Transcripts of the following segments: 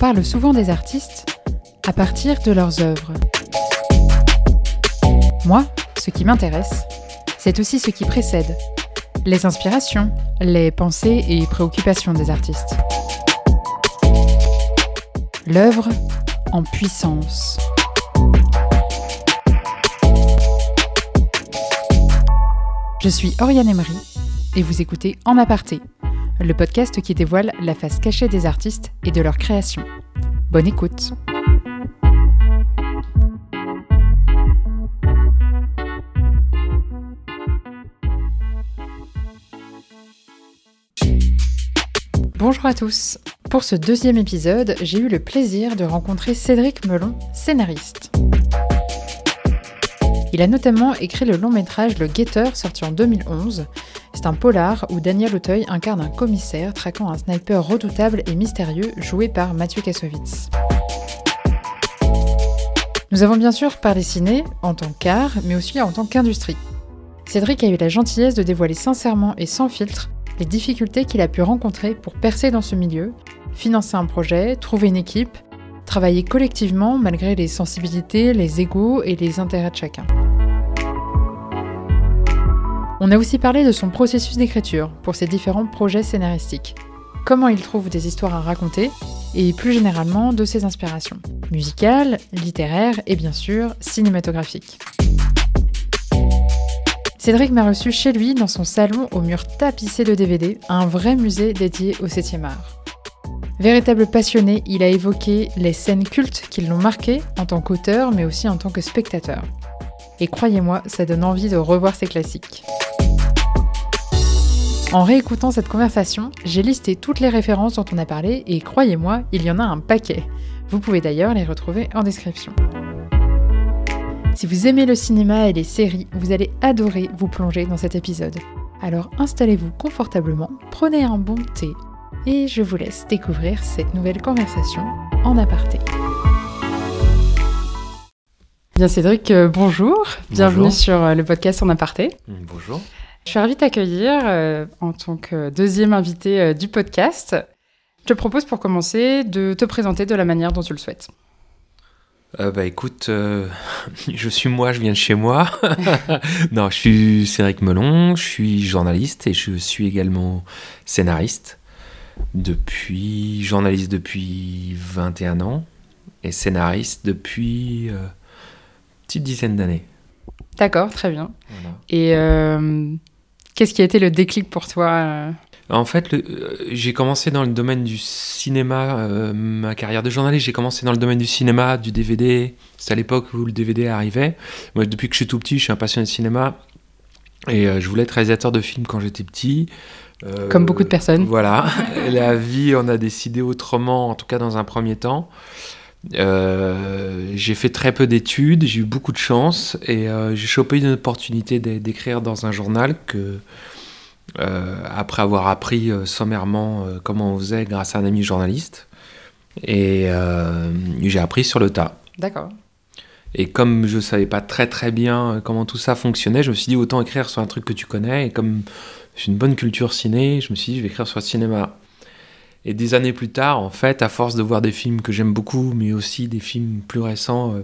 parle souvent des artistes à partir de leurs œuvres. Moi, ce qui m'intéresse, c'est aussi ce qui précède, les inspirations, les pensées et préoccupations des artistes. L'œuvre en puissance. Je suis Oriane Emery et vous écoutez En aparté, le podcast qui dévoile la face cachée des artistes et de leur création. Bonne écoute. Bonjour à tous. Pour ce deuxième épisode, j'ai eu le plaisir de rencontrer Cédric Melon, scénariste. Il a notamment écrit le long métrage Le Guetteur, sorti en 2011. C'est un polar où Daniel Auteuil incarne un commissaire traquant un sniper redoutable et mystérieux joué par Mathieu Kassovitz. Nous avons bien sûr parlé ciné, en tant qu'art, mais aussi en tant qu'industrie. Cédric a eu la gentillesse de dévoiler sincèrement et sans filtre les difficultés qu'il a pu rencontrer pour percer dans ce milieu, financer un projet, trouver une équipe, travailler collectivement malgré les sensibilités, les égaux et les intérêts de chacun. On a aussi parlé de son processus d'écriture pour ses différents projets scénaristiques, comment il trouve des histoires à raconter et plus généralement de ses inspirations, musicales, littéraires et bien sûr cinématographiques. Cédric m'a reçu chez lui dans son salon au mur tapissé de DVD, un vrai musée dédié au 7e art. Véritable passionné, il a évoqué les scènes cultes qui l'ont marqué en tant qu'auteur mais aussi en tant que spectateur. Et croyez-moi, ça donne envie de revoir ces classiques. En réécoutant cette conversation, j'ai listé toutes les références dont on a parlé et croyez-moi, il y en a un paquet. Vous pouvez d'ailleurs les retrouver en description. Si vous aimez le cinéma et les séries, vous allez adorer vous plonger dans cet épisode. Alors installez-vous confortablement, prenez un bon thé et je vous laisse découvrir cette nouvelle conversation en aparté. Bien Cédric, euh, bonjour. Bienvenue sur euh, le podcast en aparté. Bonjour. Je suis ravie de t'accueillir euh, en tant que deuxième invité du podcast. Je te propose pour commencer de te présenter de la manière dont tu le souhaites. Euh, bah écoute, euh, je suis moi, je viens de chez moi. non, je suis Cédric Melon, je suis journaliste et je suis également scénariste. Depuis, journaliste depuis 21 ans et scénariste depuis euh, une petite dizaine d'années. D'accord, très bien. Et qu'est-ce qui a été le déclic pour toi en fait, euh, j'ai commencé dans le domaine du cinéma, euh, ma carrière de journaliste, j'ai commencé dans le domaine du cinéma, du DVD. C'est à l'époque où le DVD arrivait. Moi, depuis que je suis tout petit, je suis un passionné de cinéma. Et euh, je voulais être réalisateur de films quand j'étais petit. Comme beaucoup de personnes. Voilà. La vie, on a décidé autrement, en tout cas dans un premier temps. J'ai fait très peu d'études, j'ai eu beaucoup de chance et j'ai chopé une opportunité d'écrire dans un journal que euh, après avoir appris euh, sommairement euh, comment on faisait grâce à un ami journaliste. Et j'ai appris sur le tas. D'accord. Et comme je ne savais pas très très bien comment tout ça fonctionnait, je me suis dit autant écrire sur un truc que tu connais. Et comme j'ai une bonne culture ciné, je me suis dit je vais écrire sur le cinéma. Et des années plus tard, en fait, à force de voir des films que j'aime beaucoup, mais aussi des films plus récents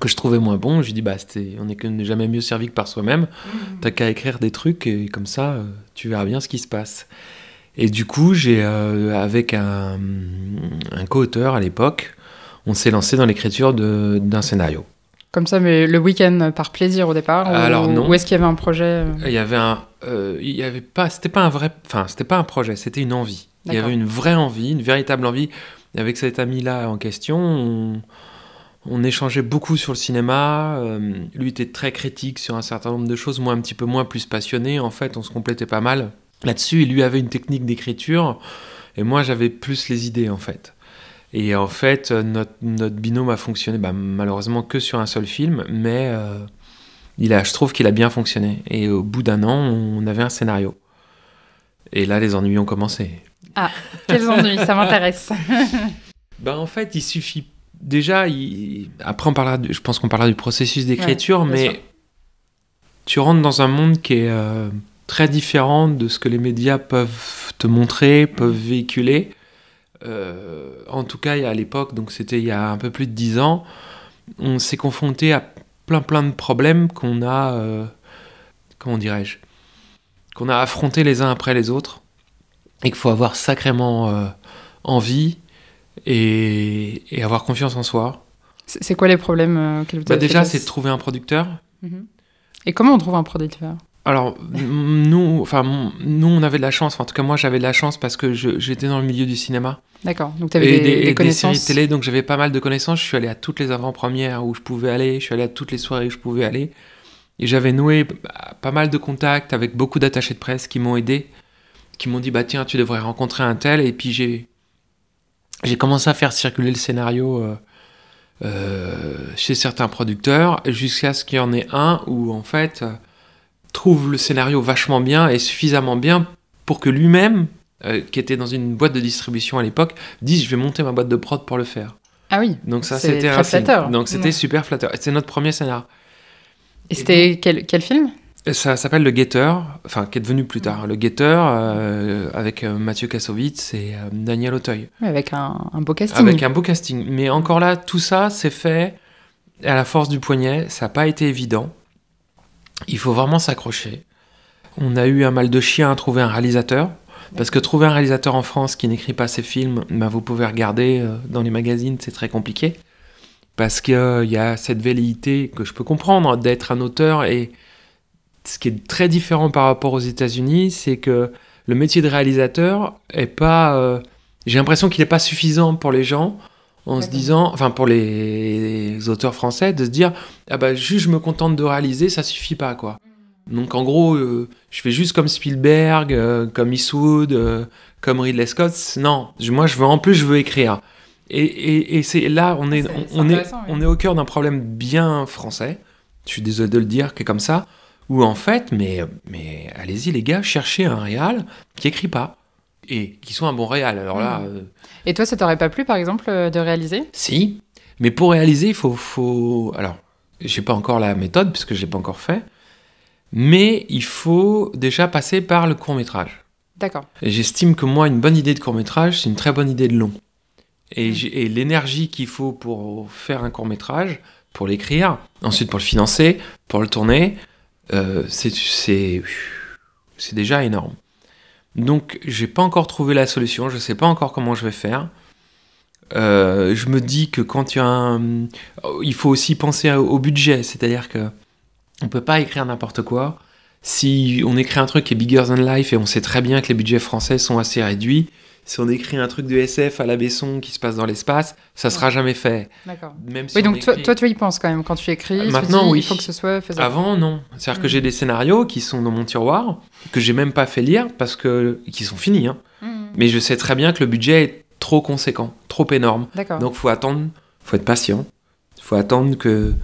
que je trouvais moins bon. Je dis bah on n'est jamais mieux servi que par soi-même. Mmh. T'as qu'à écrire des trucs et comme ça, euh, tu verras bien ce qui se passe. Et du coup, j'ai euh, avec un, un co-auteur à l'époque, on s'est lancé dans l'écriture d'un scénario. Comme ça, mais le week-end par plaisir au départ Alors non. Ou est-ce qu'il y avait un projet euh Il y avait un, il y avait pas, c'était pas un vrai, enfin c'était pas un projet, c'était une envie. Il y avait une vraie envie, une véritable envie. Et avec cet ami-là en question, on, on échangeait beaucoup sur le cinéma. Euh, lui était très critique sur un certain nombre de choses, moi un petit peu moins, plus passionné. En fait, on se complétait pas mal là-dessus. Il lui avait une technique d'écriture et moi j'avais plus les idées en fait. Et en fait, notre, binôme a fonctionné bah, malheureusement que sur un seul film, mais euh, il a, je trouve qu'il a bien fonctionné. Et au bout d'un an, on avait un scénario. Et là, les ennuis ont commencé. Ah, quels ennuis Ça m'intéresse. bah, en fait, il suffit déjà, après, on parlera je pense qu'on parlera du processus d'écriture, mais tu rentres dans un monde qui est euh, très différent de ce que les médias peuvent te montrer, peuvent véhiculer. En tout cas à l'époque, donc c'était il y a un peu plus de dix ans, on s'est confronté à plein plein de problèmes qu'on a, comment dirais-je, qu'on a affrontés les uns après les autres, et qu'il faut avoir sacrément envie et, avoir confiance en soi. C'est quoi les problèmes euh, vous bah Déjà, c'est de trouver un producteur. Mhm. Et comment on trouve un producteur? Alors, nous, enfin, nous, on avait de la chance. en tout cas, moi, j'avais de la chance parce que j'étais dans le milieu du cinéma. D'accord. Donc, tu avais des, des, connaissances. séries télé, donc j'avais pas mal de connaissances. Je suis allé à toutes les avant-premières où je pouvais aller. Je suis allé à toutes les soirées où je pouvais aller. Et j'avais noué pas mal de contacts avec beaucoup d'attachés de presse qui m'ont aidé, qui m'ont dit bah tiens, tu devrais rencontrer un tel. Et puis j'ai j'ai commencé à faire circuler le scénario euh, euh, chez certains producteurs jusqu'à ce qu'il y en ait un où en fait trouve le scénario vachement bien et suffisamment bien pour que lui-même, qui était dans une boîte de distribution à l'époque, dise je vais monter ma boîte de prod pour le faire. Ah oui. Donc ça c'était un flatteur. Donc c'était super flatteur. C'était notre premier scénario. Et c'était quel, quel film? Ça s'appelle Le Guetteur, enfin qui est devenu plus tard Le Guetteur euh, avec euh, Mathieu Kassovitz et euh, Daniel Auteuil. avec un, beau casting. Avec un beau casting. Mais encore là, tout ça, c'est fait à la force du poignet. Ça n'a pas été évident. Il faut vraiment s'accrocher. On a eu un mal de chien à trouver un réalisateur. Parce que trouver un réalisateur en France qui n'écrit pas ses films, bah, vous pouvez regarder dans les magazines, c'est très compliqué. Parce qu'il y a cette velléité que je peux comprendre d'être un auteur et ce qui est très différent par rapport aux États-Unis, c'est que le métier de réalisateur est pas. Euh, j'ai l'impression qu'il n'est pas suffisant pour les gens en se disant, enfin pour les auteurs français, de se dire ah bah juste je me contente de réaliser, ça suffit pas quoi. Mm. Donc en gros, euh, je fais juste comme Spielberg, euh, comme Eastwood, comme Ridley Scott. Non, moi je veux en plus je veux écrire. Et, et, c'est là on est, on, est, on est au cœur d'un problème bien français. Je suis désolé de le dire, qui est comme ça ou en fait, mais, mais allez-y les gars, cherchez un réal qui écrit pas et qui soit un bon réal. Alors là. Hmm. Euh, et toi, ça t'aurait pas plu, par exemple, euh, de réaliser? Si, mais pour réaliser, il faut, faut. Alors, j'ai pas encore la méthode puisque je l'ai pas encore fait, mais il faut déjà passer par le court métrage. D'accord. J'estime que moi, une bonne idée de court métrage, c'est une très bonne idée de long. Et, et l'énergie qu'il faut pour faire un court métrage, pour l'écrire, ensuite pour le financer, pour le tourner, euh, c'est déjà énorme. Donc, j'ai pas encore trouvé la solution, je sais pas encore comment je vais faire. Euh, je me dis que quand il y a un. Il faut aussi penser au budget, c'est-à-dire que on peut pas écrire n'importe quoi. Si on écrit un truc qui est bigger than life et on sait très bien que les budgets français sont assez réduits, si on écrit un truc de SF à la Besson qui se passe dans l'espace, ça sera jamais fait. D'accord. oui, donc toi, toi, tu y penses quand même quand tu écris. Maintenant, oui. Il faut que ce soit faisable. Avant, non. C'est-à-dire que j'ai des scénarios qui sont dans mon tiroir que j'ai même pas fait lire parce que qui sont finis. Hein. Mmh. Mais je sais très bien que le budget est trop conséquent, trop énorme. Donc faut attendre, faut être patient. Faut attendre que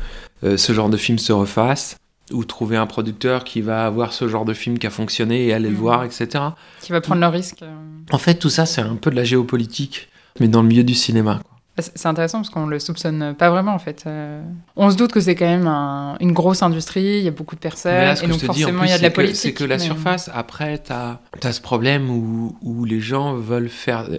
euh, ce genre de film se refasse ou trouver un producteur qui va avoir ce genre de film qui a fonctionné et aller le mm. voir, etc. Qui va prendre le risque. Euh. En fait, tout ça, c'est un peu de la géopolitique, mais dans le milieu du cinéma. Bah, c'est intéressant parce qu'on le soupçonne pas vraiment en fait. Euh. On se doute que c'est quand même une grosse industrie, il y a beaucoup de personnes, et donc forcément il y a de la politique. C'est que la surface, après, tu as, ce problème où, où, les gens veulent faire. Euh,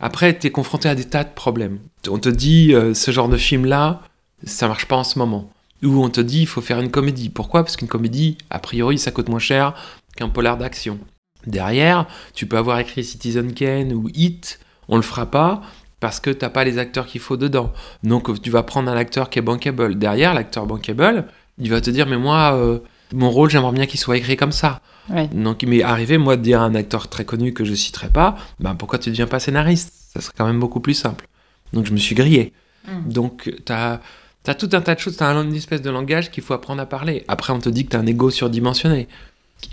après, tu es confronté à des tas de problèmes. On te dit, ce genre de film-là, ça marche pas en ce moment où on te dit il faut faire une comédie. Pourquoi? Parce qu'une comédie, a priori, ça coûte moins cher qu'un polar d'action. Derrière, tu peux avoir écrit Citizen Kane ou Hit, on le fera pas parce que t'as pas les acteurs qu'il faut dedans. Donc tu vas prendre un acteur qui est bankable. Derrière, l'acteur bankable, il va te dire mais moi, euh, mon rôle, j'aimerais bien qu'il soit écrit comme ça. Donc il m'est arrivé moi de dire à un acteur très connu que je citerai pas, ben pourquoi tu deviens pas scénariste? Ça serait quand même beaucoup plus simple. Donc je me suis grillé. Hmm. Donc tu as T'as tout un tas de choses, t'as une espèce de langage qu'il faut apprendre à parler. Après, on te dit que t'as un ego surdimensionné.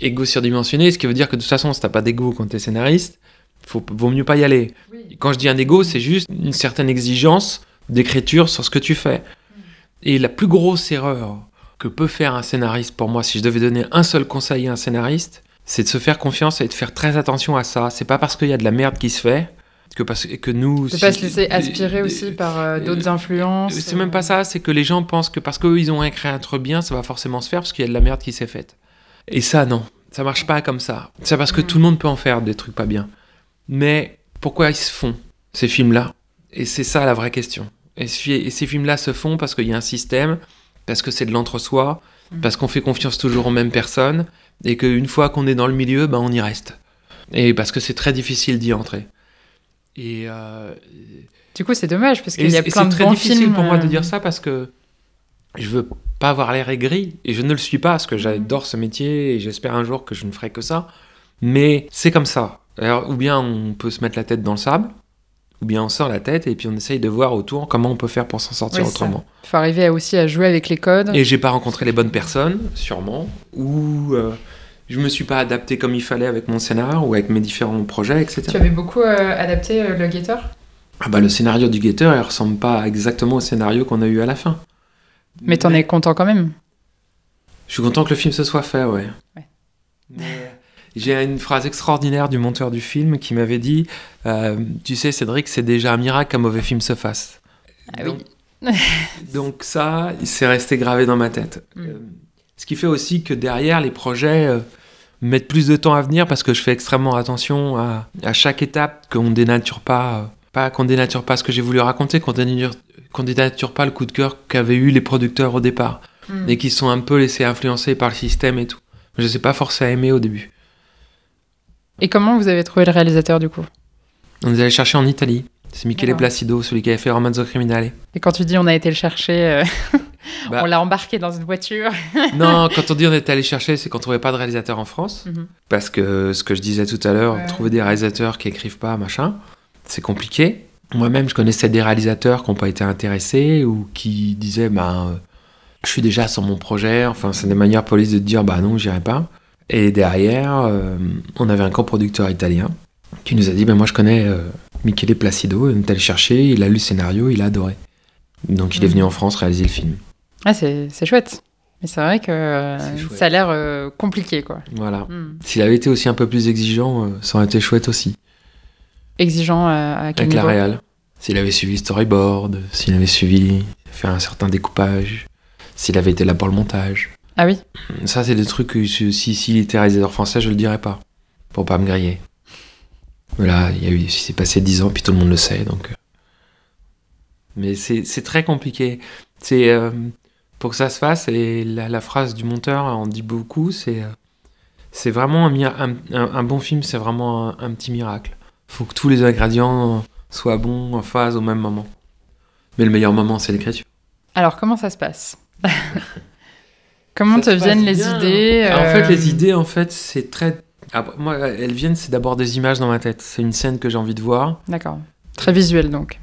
Ego surdimensionné, ce qui veut dire que de toute façon, si t'as pas d'ego quand t'es scénariste, faut, vaut mieux pas y aller. Quand je dis un ego, c'est juste une certaine exigence d'écriture sur ce que tu fais. Et la plus grosse erreur que peut faire un scénariste, pour moi, si je devais donner un seul conseil à un scénariste, c'est de se faire confiance et de faire très attention à ça. C'est pas parce qu'il y a de la merde qui se fait que parce que nous ne pas se laisser aspirer aussi par euh, d'autres influences c'est même pas ça c'est que les gens pensent que parce qu'eux ils ont écrit un truc bien ça va forcément se faire parce qu'il y a de la merde qui s'est faite et ça non ça marche pas comme ça c'est parce que mm. tout le monde peut en faire des trucs pas bien mais pourquoi ils se font ces films-là? Et c'est ça la vraie question. Et, ces films-là se font parce qu'il y a un système, parce que c'est de l'entre-soi, mm. parce qu'on fait confiance toujours aux mêmes personnes, et qu'une fois qu'on est dans le milieu, ben, on y reste. Et parce que c'est très difficile d'y entrer. Et euh, du coup, c'est dommage parce qu'il y a plein de C'est très difficile pour moi de dire ça parce que je veux pas avoir l'air aigri et je ne le suis pas parce que j'adore ce métier et j'espère un jour que je ne ferai que ça. Mais c'est comme ça. Alors, ou bien on peut se mettre la tête dans le sable, ou bien on sort la tête et puis on essaye de voir autour comment on peut faire pour s'en sortir autrement. Il faut arriver aussi à jouer avec les codes. Et j'ai pas rencontré les bonnes personnes, sûrement, ou euh, je me suis pas adapté comme il fallait avec mon scénar ou avec mes différents projets, etc. Tu avais beaucoup euh, adapté euh, le Gator ah bah, Le scénario du Gator, il ressemble pas exactement au scénario qu'on a eu à la fin. Mais t'en es content quand même Je suis content que le film se soit fait, ouais. J'ai une phrase extraordinaire du monteur du film qui m'avait dit euh, Tu sais, Cédric, c'est déjà un miracle qu'un mauvais film se fasse. Ah donc, oui. donc, ça, c'est resté gravé dans ma tête. Mm. Euh, ce qui fait aussi que derrière, les projets euh, mettent plus de temps à venir parce que je fais extrêmement attention à, à chaque étape, qu'on dénature pas, pas qu'on dénature pas ce que j'ai voulu raconter, qu'on dénature, qu'on dénature pas le coup de cœur qu'avaient eu les producteurs au départ mm. et qui sont un peu laissés influencer par le système et tout. Je ne sais pas forcé à aimer au début. Et comment vous avez trouvé le réalisateur du coup? On est allé chercher en Italie. C'est Michele Placido, celui qui avait fait Romanzo Criminale. Et quand tu dis on a été le chercher, euh, bah. on l'a embarqué dans une voiture Non, quand on dit on est allé chercher, c'est qu'on trouvait pas de réalisateur en France. Mhm. Parce que ce que je disais tout à l'heure, trouver des réalisateurs qui écrivent pas, machin, c'est compliqué. Moi-même, je connaissais des réalisateurs qui n'ont pas été intéressés ou qui disaient ben, je suis déjà sur mon projet. Enfin, c'est des manières police de dire bah non, j'irai pas. Et derrière, euh, on avait un coproducteur italien qui nous a dit ben moi je connais euh, Michele Placido, il est allé chercher, il a lu le scénario, il a adoré. Donc il est venu en France réaliser le film. Ah, c'est chouette. Mais c'est vrai que euh, ça a l'air compliqué, quoi. Voilà. Hmm. S'il avait été aussi un peu plus exigeant, ça aurait été chouette aussi. Exigeant à quel Avec la réal. S'il avait suivi storyboard, s'il avait suivi, faire un certain découpage, s'il avait été là pour le montage. Ah oui Ça, c'est des trucs que si s'il était réalisateur français, je le dirais pas. Pour pas me griller. Voilà, il y a eu, s'est passé dix ans, puis tout le monde le sait, donc. Euh. Mais c'est très compliqué. C'est euh, pour que ça se fasse, et la, phrase du monteur en dit beaucoup. C'est euh, c'est vraiment un, un, bon film, c'est vraiment un, un, petit miracle. Faut que tous les ingrédients soient bons en phase au même moment. Mais le meilleur moment, c'est l'écriture. Alors, comment ça se passe? Comment te viennent les idées En fait, les euh, idées, en fait, c'est très. moi, elles viennent, c'est d'abord des images dans ma tête. C'est une scène que j'ai envie de voir. D'accord. Très visuel, donc.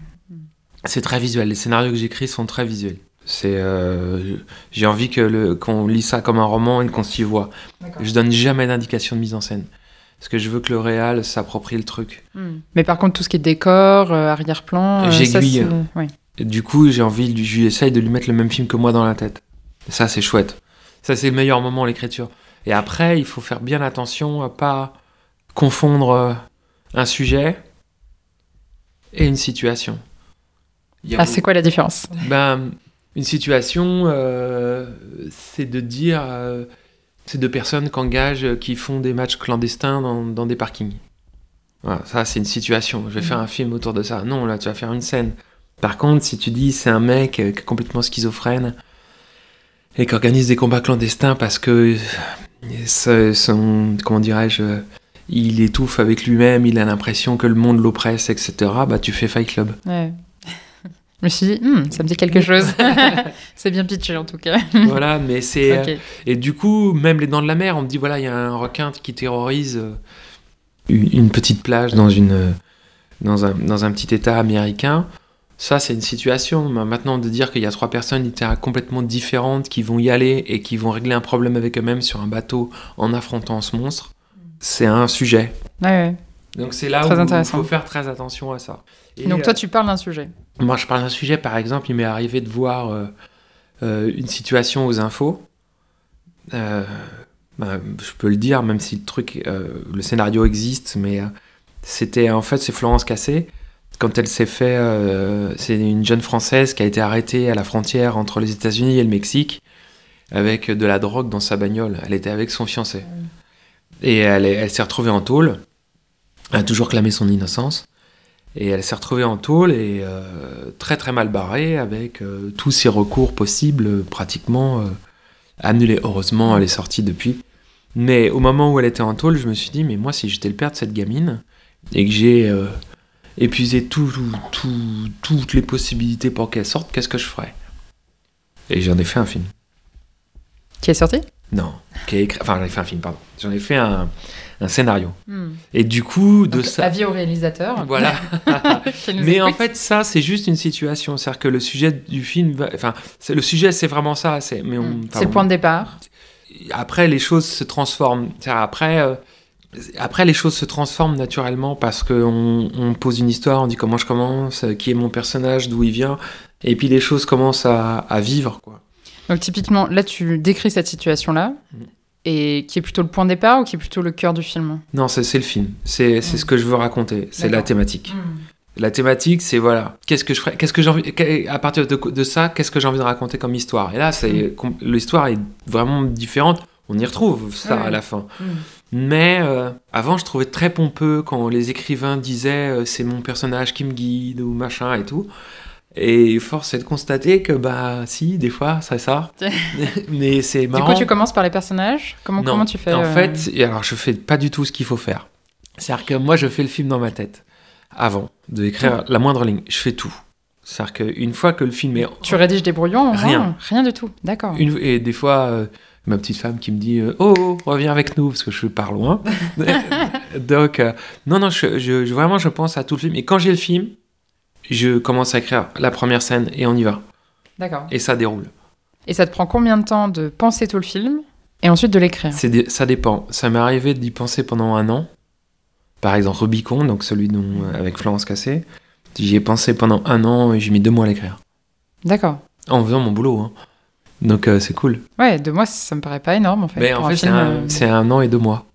C'est très visuel. Les scénarios que j'écris sont très visuels. C'est, euh, j'ai envie que le, qu'on lit ça comme un roman et qu'on s'y voit. Je donne jamais d'indication de mise en scène. Parce que je veux que le réal s'approprie le truc. Hmm. Mais par contre, tout ce qui est décor, euh, arrière-plan, j'aiguille. Oui. Du coup, j'ai envie, j'essaye de lui mettre le même film que moi dans la tête. Ça, c'est chouette. Ça, c'est le meilleur moment, l'écriture. Et après, il faut faire bien attention à pas confondre euh, un sujet et une situation. Ah, c'est quoi la différence? Ben, Une situation, euh, c'est de dire. Euh, c'est deux personnes qui engagent, qui font des matchs clandestins dans, des parkings. Voilà, ça, c'est une situation. Je vais faire un film autour de ça. Non, là, tu vas faire une scène. Par contre, si tu dis c'est un mec complètement schizophrène et qui organise des combats clandestins parce que son, comment dirais-je, il étouffe avec lui-même, il a l'impression que le monde l'oppresse, etc. Bah tu fais Fight Club. Ouais. Je me suis dit, hmm, ça me dit quelque chose. c'est bien pitché en tout cas. voilà, mais c'est. Euh, et du coup, même les dents de la mer, on me dit voilà, il y a un requin qui terrorise euh, une petite plage dans, une, dans, un, dans un petit état américain. Ça, c'est une situation. Maintenant, de dire qu'il y a trois personnes complètement différentes qui vont y aller et qui vont régler un problème avec eux-mêmes sur un bateau en affrontant ce monstre, c'est un sujet. Ouais, Donc c'est là où il faut faire très attention à ça. Donc toi, euh, tu parles d'un sujet. Moi, je parle d'un sujet. Par exemple, il m'est arrivé de voir euh, euh, une situation aux infos. Ben, je peux le dire, même si le truc, le scénario existe, mais c'était en fait c'est Florence Cassé quand elle s'est fait, euh, c'est une jeune française qui a été arrêtée à la frontière entre les États-Unis et le Mexique avec de la drogue dans sa bagnole. Elle était avec son fiancé. Et elle, elle s'est retrouvée en tôle. Elle a toujours clamé son innocence. Et elle s'est retrouvée en tôle et très très mal barrée avec tous ses recours possibles pratiquement annulés. Heureusement, elle est sortie depuis. Mais au moment où elle était en tôle, je me suis dit, mais moi, si j'étais le père de cette gamine et que j'ai épuisé tout, toutes les possibilités pour qu'elle sorte, qu'est-ce que je ferais? Et j'en ai fait un film. Qui est sorti? Non, qui est écrit... enfin j'en ai fait un film, pardon. J'en ai fait un, un scénario. Hmm. Et du coup, de ça... Avis au réalisateur. Voilà. Mais en fait, ça, c'est juste une situation. C'est-à-dire que le sujet du film... Va... Enfin, le sujet, c'est vraiment ça. C'est mais hmm. le point de départ. Après, les choses se transforment. Après... Euh, après, les choses se transforment naturellement parce qu'on on pose une histoire, on dit comment je commence, qui est mon personnage, d'où il vient, et puis les choses commencent à, à vivre. Quoi. Donc typiquement, là, tu décris cette situation-là, mm. Et qui est plutôt le point de départ ou qui est plutôt le cœur du film Non, c'est le film. C'est mm. ce que je veux raconter. C'est la thématique. Mm. La thématique, c'est voilà, qu'est-ce que je ferais, qu'est-ce que j'ai envie, à partir de, de ça, qu'est-ce que j'ai envie de raconter comme histoire? Et là, c'est l'histoire est vraiment différente. On y retrouve ça à la fin. Mais euh, avant, je trouvais très pompeux quand les écrivains disaient euh, c'est mon personnage qui me guide ou machin et tout. Et force est de constater que, bah, si, des fois, ça ça. Mais c'est marrant. Du coup, tu commences par les personnages? Comment, comment tu fais En euh, fait, alors, je fais pas du tout ce qu'il faut faire. C'est-à-dire que moi, je fais le film dans ma tête avant d'écrire la moindre ligne. Je fais tout. C'est-à-dire qu'une fois que le film est. Tu rédiges des brouillons Rien. rien du tout. D'accord. Et des fois, euh, ma petite femme qui me dit euh, oh, oh, reviens avec nous, parce que je pars loin. Donc, non, non, je, je, vraiment, je pense à tout le film. Et quand j'ai le film, je commence à écrire la première scène et on y va. D'accord. Et ça déroule. Et ça te prend combien de temps de penser tout le film et ensuite de l'écrire Ça dépend. Ça m'est arrivé d'y penser pendant un an. Par exemple, Rubicon, donc celui dont, avec Florence Cassé. J'y ai pensé pendant un an et j'ai mis deux mois à l'écrire. D'accord. En faisant mon boulot. Hein. Donc euh, c'est cool. Ouais, deux mois, ça me paraît pas énorme en fait. Mais en fait, euh, c'est un, an et deux mois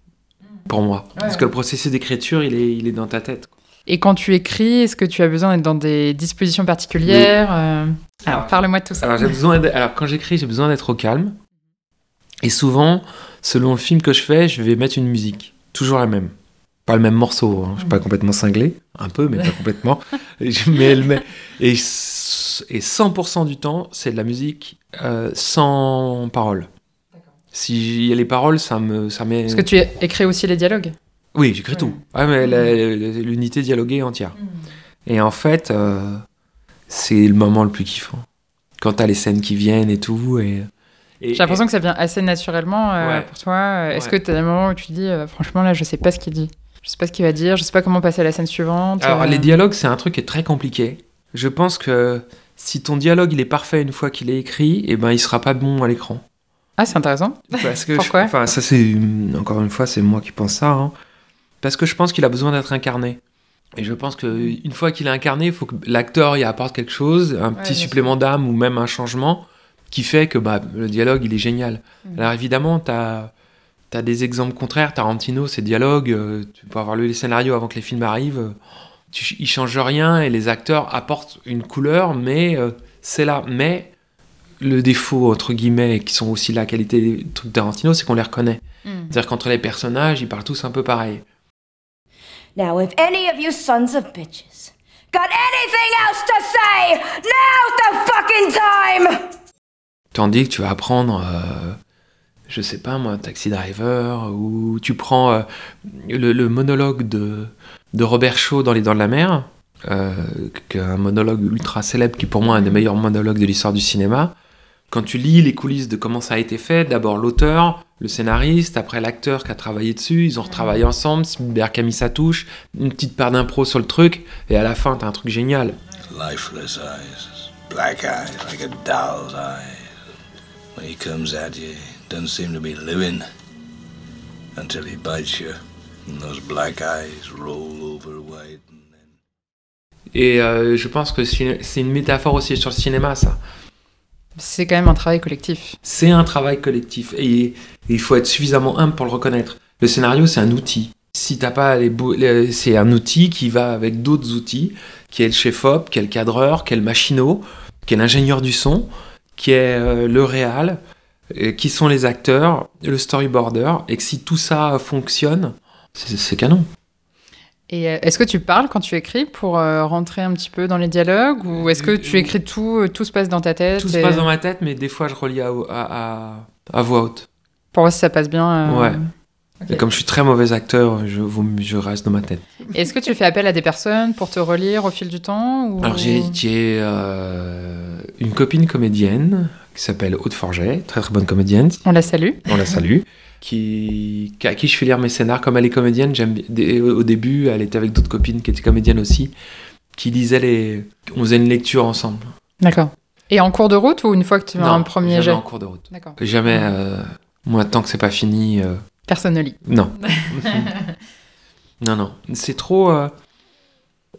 pour moi. Parce que le processus d'écriture, il est, il est dans ta tête. Et quand tu écris, est-ce que tu as besoin d'être dans des dispositions particulières euh Alors, parle-moi de tout ça. Alors, besoin alors quand j'écris, j'ai besoin d'être au calme. Et souvent, selon le film que je fais, je vais mettre une musique. Toujours la même. Pas le même morceau, hein. je suis pas complètement cinglé. Un peu, mais pas complètement. Et, mais, et, 100% du temps, c'est de la musique euh, sans paroles. S'il y a les paroles, ça me... Ça Est-ce que tu écris aussi les dialogues? Oui, j'écris tout. Mais l'unité dialoguée entière. Mm. Et en fait, euh, c'est le moment le plus kiffant. Quand t'as les scènes qui viennent et tout. Et, J'ai l'impression que ça vient assez naturellement euh, pour toi. Est-ce que tu as des moments où tu te dis, euh, franchement, là, je sais pas ce qu'il dit Je sais pas ce qu'il va dire, je sais pas comment passer à la scène suivante. Alors, les dialogues, c'est un truc qui est très compliqué. Je pense que si ton dialogue il est parfait une fois qu'il est écrit, et eh ben il sera pas bon à l'écran. Ah, c'est intéressant. Parce que Pourquoi? Enfin, ça c'est encore une fois, c'est moi qui pense ça. Hein. Parce que je pense qu'il a besoin d'être incarné. Et je pense qu'une fois qu'il est incarné, il faut que l'acteur y apporte quelque chose, un petit supplément d'âme ou même un changement qui fait que bah, le dialogue, il est génial. Mm. Alors évidemment, tu as, as, des exemples contraires. Tarantino, ses dialogues, euh, tu peux avoir lu les scénarios avant que les films arrivent, euh, tu, il change rien et les acteurs apportent une couleur, mais euh, c'est là. Mais le défaut, entre guillemets, qui sont aussi la qualité des trucs de Tarantino, c'est qu'on les reconnaît. Mm. C'est-à-dire qu'entre les personnages, ils parlent tous un peu pareil. Now, if any of you sons of bitches got anything else to say, now's the fucking time! Tandis que tu vas apprendre, euh, je sais pas moi, Taxi Driver, ou tu prends euh, le, monologue de, de Robert Shaw dans Les Dents de la Mer, euh, un monologue ultra célèbre qui pour moi est un des meilleurs monologues de l'histoire du cinéma. Quand tu lis les coulisses de comment ça a été fait, d'abord l'auteur, le scénariste, après l'acteur qui a travaillé dessus, ils ont retravaillé ensemble, Spielberg a mis sa touche, une petite part d'impro sur le truc, et à la fin, t'as un truc génial. Lifeless eyes, black eyes, like a doll's eyes. When he comes at you, doesn't seem to be living until he bites you, and those black eyes roll over white. Et euh, je pense que c'est une métaphore aussi sur le cinéma, ça. C'est quand même un travail collectif. C'est un travail collectif et il faut être suffisamment humble pour le reconnaître. Le scénario, c'est un outil. Si t'as pas les, c'est un outil qui va avec d'autres outils, qui est le chef-op, qui est le cadreur, qui est le machinot, qui est l'ingénieur du son, qui est euh, le réal, qui sont les acteurs, le storyboarder, et que si tout ça fonctionne, c'est canon. Et est-ce que tu parles quand tu écris pour rentrer un petit peu dans les dialogues ou est-ce que tu écris tout, tout se passe dans ta tête Tout se passe dans ma tête, mais des fois je relis à, à, à, voix haute. Pour voir si ça passe bien. Ouais. Et comme je suis très mauvais acteur, je, je reste dans ma tête. Est-ce que tu fais appel à des personnes pour te relire au fil du temps ou... Alors j'ai euh, une copine comédienne qui s'appelle Aude Forget, très très bonne comédienne. On la salue. On la salue. Qui, à qui je fais lire mes scénars. Comme elle est comédienne, j'aime au début, elle était avec d'autres copines qui étaient comédiennes aussi, qui lisaient les... On faisait une lecture ensemble. D'accord. Et en cours de route ou une fois que tu as un premier jamais jet en cours de route. D'accord. Jamais... Euh, moi, tant que c'est pas fini... Euh, Personne ne lit. Non. non, non. C'est trop. Euh,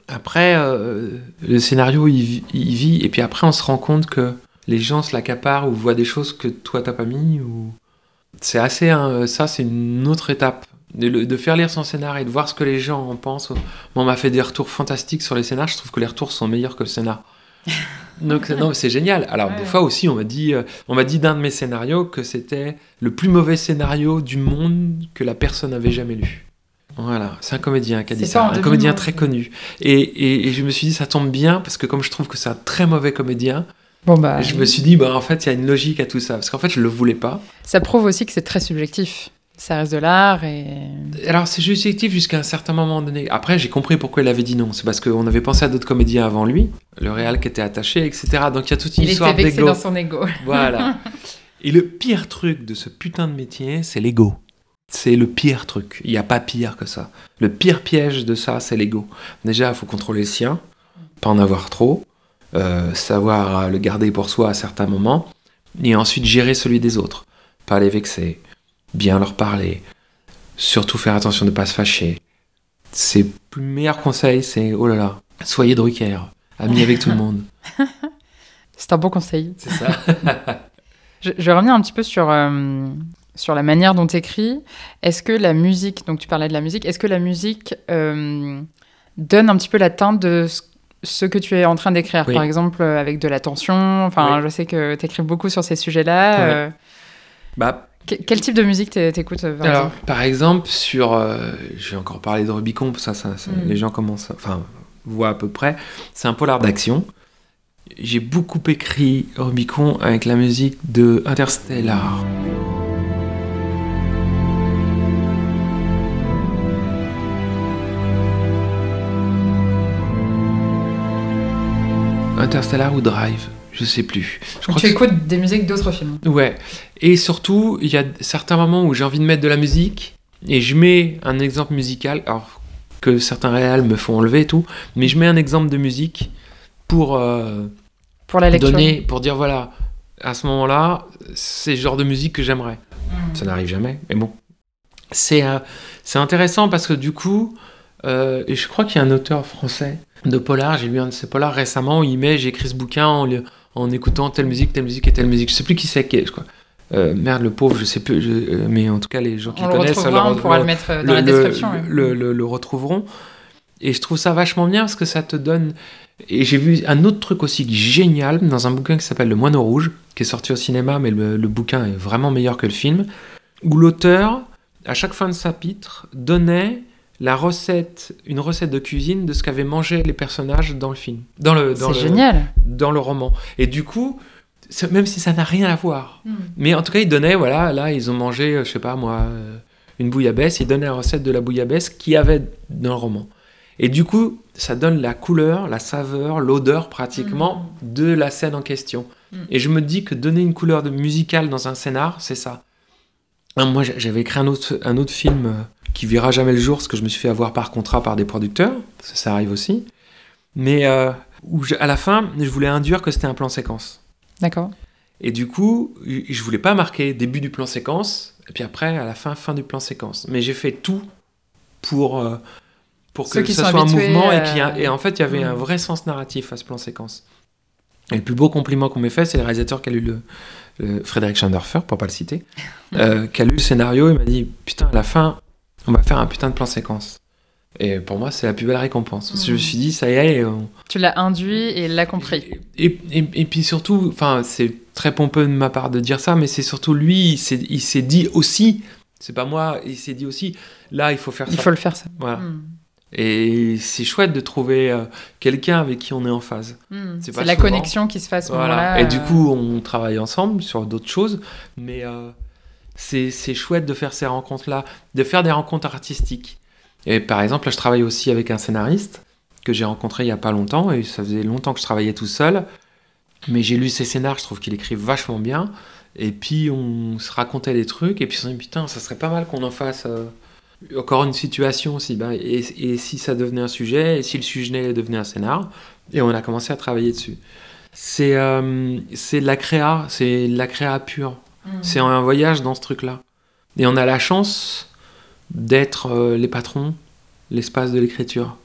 après, euh, le scénario, il, vit, et puis après, on se rend compte que les gens se l'accaparent ou voient des choses que toi, t'as pas mis. Ou... C'est assez. Hein, ça, c'est une autre étape. De, faire lire son scénario et de voir ce que les gens en pensent. Moi, on m'a fait des retours fantastiques sur les scénars. Je trouve que les retours sont meilleurs que le scénar. Donc non, c'est génial. Alors des fois aussi, on m'a dit, euh, on m'a dit d'un de mes scénarios que c'était le plus mauvais scénario du monde que la personne avait jamais lu. Voilà, c'est un comédien qui a dit ça, un comédien très connu. Et, et, je me suis dit, ça tombe bien parce que comme je trouve que c'est un très mauvais comédien, Bon bah, je me suis dit, bah, en fait, il y a une logique à tout ça. Parce qu'en fait, je le voulais pas. Ça prouve aussi que c'est très subjectif ça reste de l'art et... Alors c'est subjectif jusqu'à un certain moment donné. Après j'ai compris pourquoi il avait dit non. C'est parce qu'on avait pensé à d'autres comédiens avant lui, le réal qui était attaché, etc. Donc il y a toute une histoire d'ego. Il était dans son ego. Voilà. et le pire truc de ce putain de métier, c'est l'ego. C'est le pire truc. Il n'y a pas pire que ça. Le pire piège de ça, c'est l'ego. Déjà, il faut contrôler le sien, pas en avoir trop, euh, savoir le garder pour soi à certains moments, et ensuite gérer celui des autres. Pas les vexer, bien leur parler, surtout faire attention de ne pas se fâcher. Ses meilleurs conseils, c'est oh là là, soyez Drucker, amis avec tout le monde. C'est un bon conseil. C'est ça. je, je, vais revenir un petit peu sur, euh, sur la manière dont tu écris. Est-ce que la musique, donc tu parlais de la musique, est-ce que la musique euh, donne un petit peu la teinte de ce, que tu es en train d'écrire Par exemple, avec de la tension. Enfin, je sais que tu écris beaucoup sur ces sujets-là. Euh. Bah, quel type de musique t'écoutes par Alors, exemple par exemple, sur. Euh, je vais encore parler de Rubicon, ça, ça, mm. les gens commencent. Enfin, voient à peu près. C'est un polar d'action. J'ai beaucoup écrit Rubicon avec la musique de Interstellar. Interstellar ou Drive je sais plus. Je tu écoutes des musiques d'autres films. Ouais. Et surtout, il y a certains moments où j'ai envie de mettre de la musique et je mets un exemple musical, alors que certains réels me font enlever et tout, mais je mets un exemple de musique pour euh, pour la lecture. donner, pour dire voilà, à ce moment-là, c'est le genre de musique que j'aimerais. Hmm. Ça n'arrive jamais, mais bon. C'est euh, c'est intéressant parce que du coup, euh, et je crois qu'il y a un auteur français de polar, j'ai lu un de ses polars récemment où il met j'ai écrit ce bouquin en, en écoutant telle musique, telle musique et telle musique. Je sais plus qui c'est qui je crois. Euh, merde, le pauvre, je sais plus, euh, mais en tout cas, les gens qui le connaissent, on pourra le mettre dans la description. Le, le, retrouveront. Et je trouve ça vachement bien parce que ça te donne. Et j'ai vu un autre truc aussi génial dans un bouquin qui s'appelle Le Moineau Rouge, qui est sorti au cinéma, mais le, bouquin est vraiment meilleur que le film, où l'auteur, à chaque fin de chapitre, donnait la recette, une recette de cuisine de ce qu'avaient mangé les personnages dans le film. Dans le, dans C'est génial. Dans le roman. Et du coup, même si ça n'a rien à voir. Hmm. Mais en tout cas, il donnait, voilà, là, ils ont mangé, euh, je sais pas moi, euh, une bouillabaisse. Il donnait la recette de la bouillabaisse qu'il y avait dans le roman. Et du coup, ça donne la couleur, la saveur, l'odeur pratiquement hmm. de la scène en question. Hmm. Et je me dis que donner une couleur de musicale dans un scénar, c'est ça. Moi, j'avais écrit un autre, un autre film euh, qui verra jamais le jour parce que je me suis fait avoir par contrat par des producteurs, ça, ça arrive aussi. Mais euh, où à la fin, je voulais induire que c'était un plan séquence. D'accord. Et du coup, je voulais pas marquer début du plan séquence et puis après à la fin fin du plan séquence. Mais j'ai fait tout pour euh, pour que ça soit un mouvement et, qui et en fait il y avait un vrai sens narratif à ce plan séquence. Et le plus beau compliment qu'on m'ait fait, c'est le réalisateur qui a lu le, Frédéric Schanderfer, pour pas le citer, euh, qui a lu le scénario et m'a dit putain à la fin on va faire un putain de plan séquence. Et pour moi, c'est la plus belle récompense. Je me suis dit, ça y est. Tu l'as induit et l'a compris. Et, et, puis surtout, enfin, c'est très pompeux de ma part de dire ça, mais c'est surtout lui, il s'est dit aussi, c'est pas moi, il s'est dit aussi, là, il faut faire ça. Il faut le faire ça. Voilà. Hmm. Et c'est chouette de trouver euh, quelqu'un avec qui on est en phase. Hmm. c'est la connexion qui se fait à ce moment-là. Et du coup, on travaille ensemble sur d'autres choses. Mais c'est chouette de faire ces rencontres-là, de faire des rencontres artistiques. Et par exemple, je travaille aussi avec un scénariste que j'ai rencontré il y a pas longtemps, et ça faisait longtemps que je travaillais tout seul. Mais j'ai lu ses scénars, je trouve qu'il écrit vachement bien. Et puis on se racontait des trucs, et puis on s'est dit putain, ça serait pas mal qu'on en fasse euh, encore une situation aussi. Et, et, si ça devenait un sujet, et si le sujet devenait un scénar, et on a commencé à travailler dessus. C'est euh, de la créa, c'est de la créa pure. Mmh. C'est un voyage dans ce truc-là. Et on a la chance d'être euh, les patrons, l'espace de l'écriture.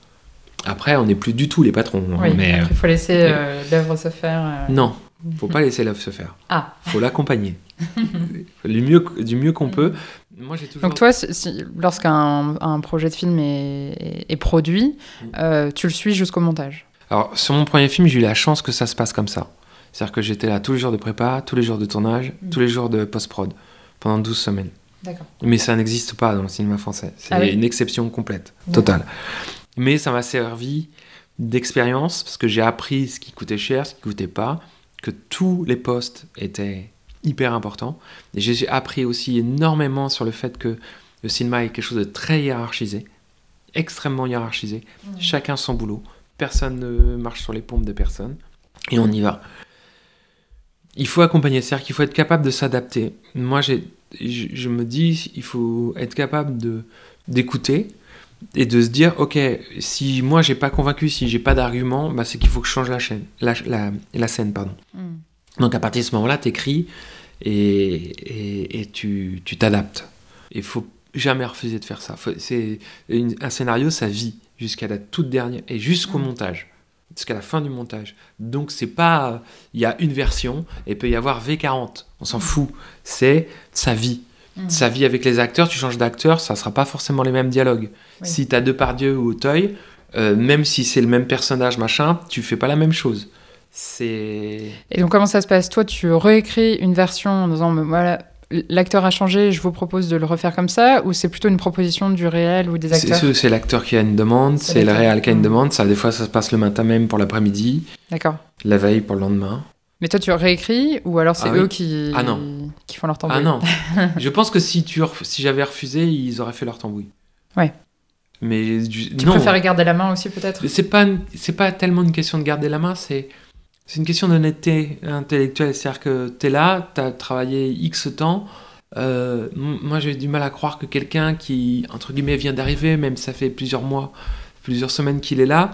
Après, on n'est plus du tout les patrons. Hein, mais il faut laisser euh, l'œuvre se faire. Euh. Non, il faut pas laisser l'œuvre se faire. Ah. faut l'accompagner. du mieux, du mieux qu'on peut. Moi, toujours... Donc toi, si, lorsqu'un un projet de film est, est produit, mm. tu le suis jusqu'au montage Alors, sur mon premier film, j'ai eu la chance que ça se passe comme ça. C'est-à-dire que j'étais là tous les jours de prépa, tous les jours de tournage, mm. tous les jours de post-prod, pendant 12 semaines. Mais ça n'existe pas dans le cinéma français. C'est ah une exception complète, totale. Mais ça m'a servi d'expérience parce que j'ai appris ce qui coûtait cher, ce qui coûtait pas, que tous les postes étaient hyper importants. Et j'ai appris aussi énormément sur le fait que le cinéma est quelque chose de très hiérarchisé, extrêmement hiérarchisé. Mmh. Chacun son boulot. Personne ne marche sur les pompes de personne. Et on y va. Il faut accompagner, c'est-à-dire qu'il faut être capable de s'adapter. Moi, je, me dis, il faut être capable d'écouter et de se dire, ok, si moi j'ai pas convaincu, si j'ai pas d'argument, bah, c'est qu'il faut que je change la chaîne, la, la, la scène, pardon. Hmm. Donc à partir de ce moment-là, tu écris et, et, et tu t'adaptes. Il faut jamais refuser de faire ça. C'est un scénario, ça vit jusqu'à la toute dernière et jusqu'au hmm. montage jusqu'à la fin du montage. Donc c'est pas il y a une version et peut y avoir V40, on s'en fout. C'est sa vie. Mm. Sa vie avec les acteurs, tu changes d'acteur, ça sera pas forcément les mêmes dialogues. Si tu as Depardieu ou Auteuil, euh, même si c'est le même personnage machin, tu fais pas la même chose. C'est Et donc comment ça se passe? Toi, tu réécris une version en disant voilà, l'acteur a changé, je vous propose de le refaire comme ça, ou c'est plutôt une proposition du réel ou des acteurs C'est l'acteur qui a une demande, c'est le réel qui a une demande. Ça, des fois, ça se passe le matin même pour l'après-midi. D'accord. La veille pour le lendemain. Mais toi, tu réécris ou alors c'est ah eux qui... Ah qui font leur tambouille Ah non. je pense que si, tu si j'avais refusé, ils auraient fait leur tambouille. Ouais. Mais tu préfères garder la main aussi peut-être? C'est pas c'est pas tellement une question de garder la main, c'est c'est une question d'honnêteté intellectuelle. C'est-à-dire que tu es là, tu as travaillé X temps. Euh, moi, j'ai du mal à croire que quelqu'un qui, entre guillemets, vient d'arriver, même ça fait plusieurs mois, plusieurs semaines qu'il est là,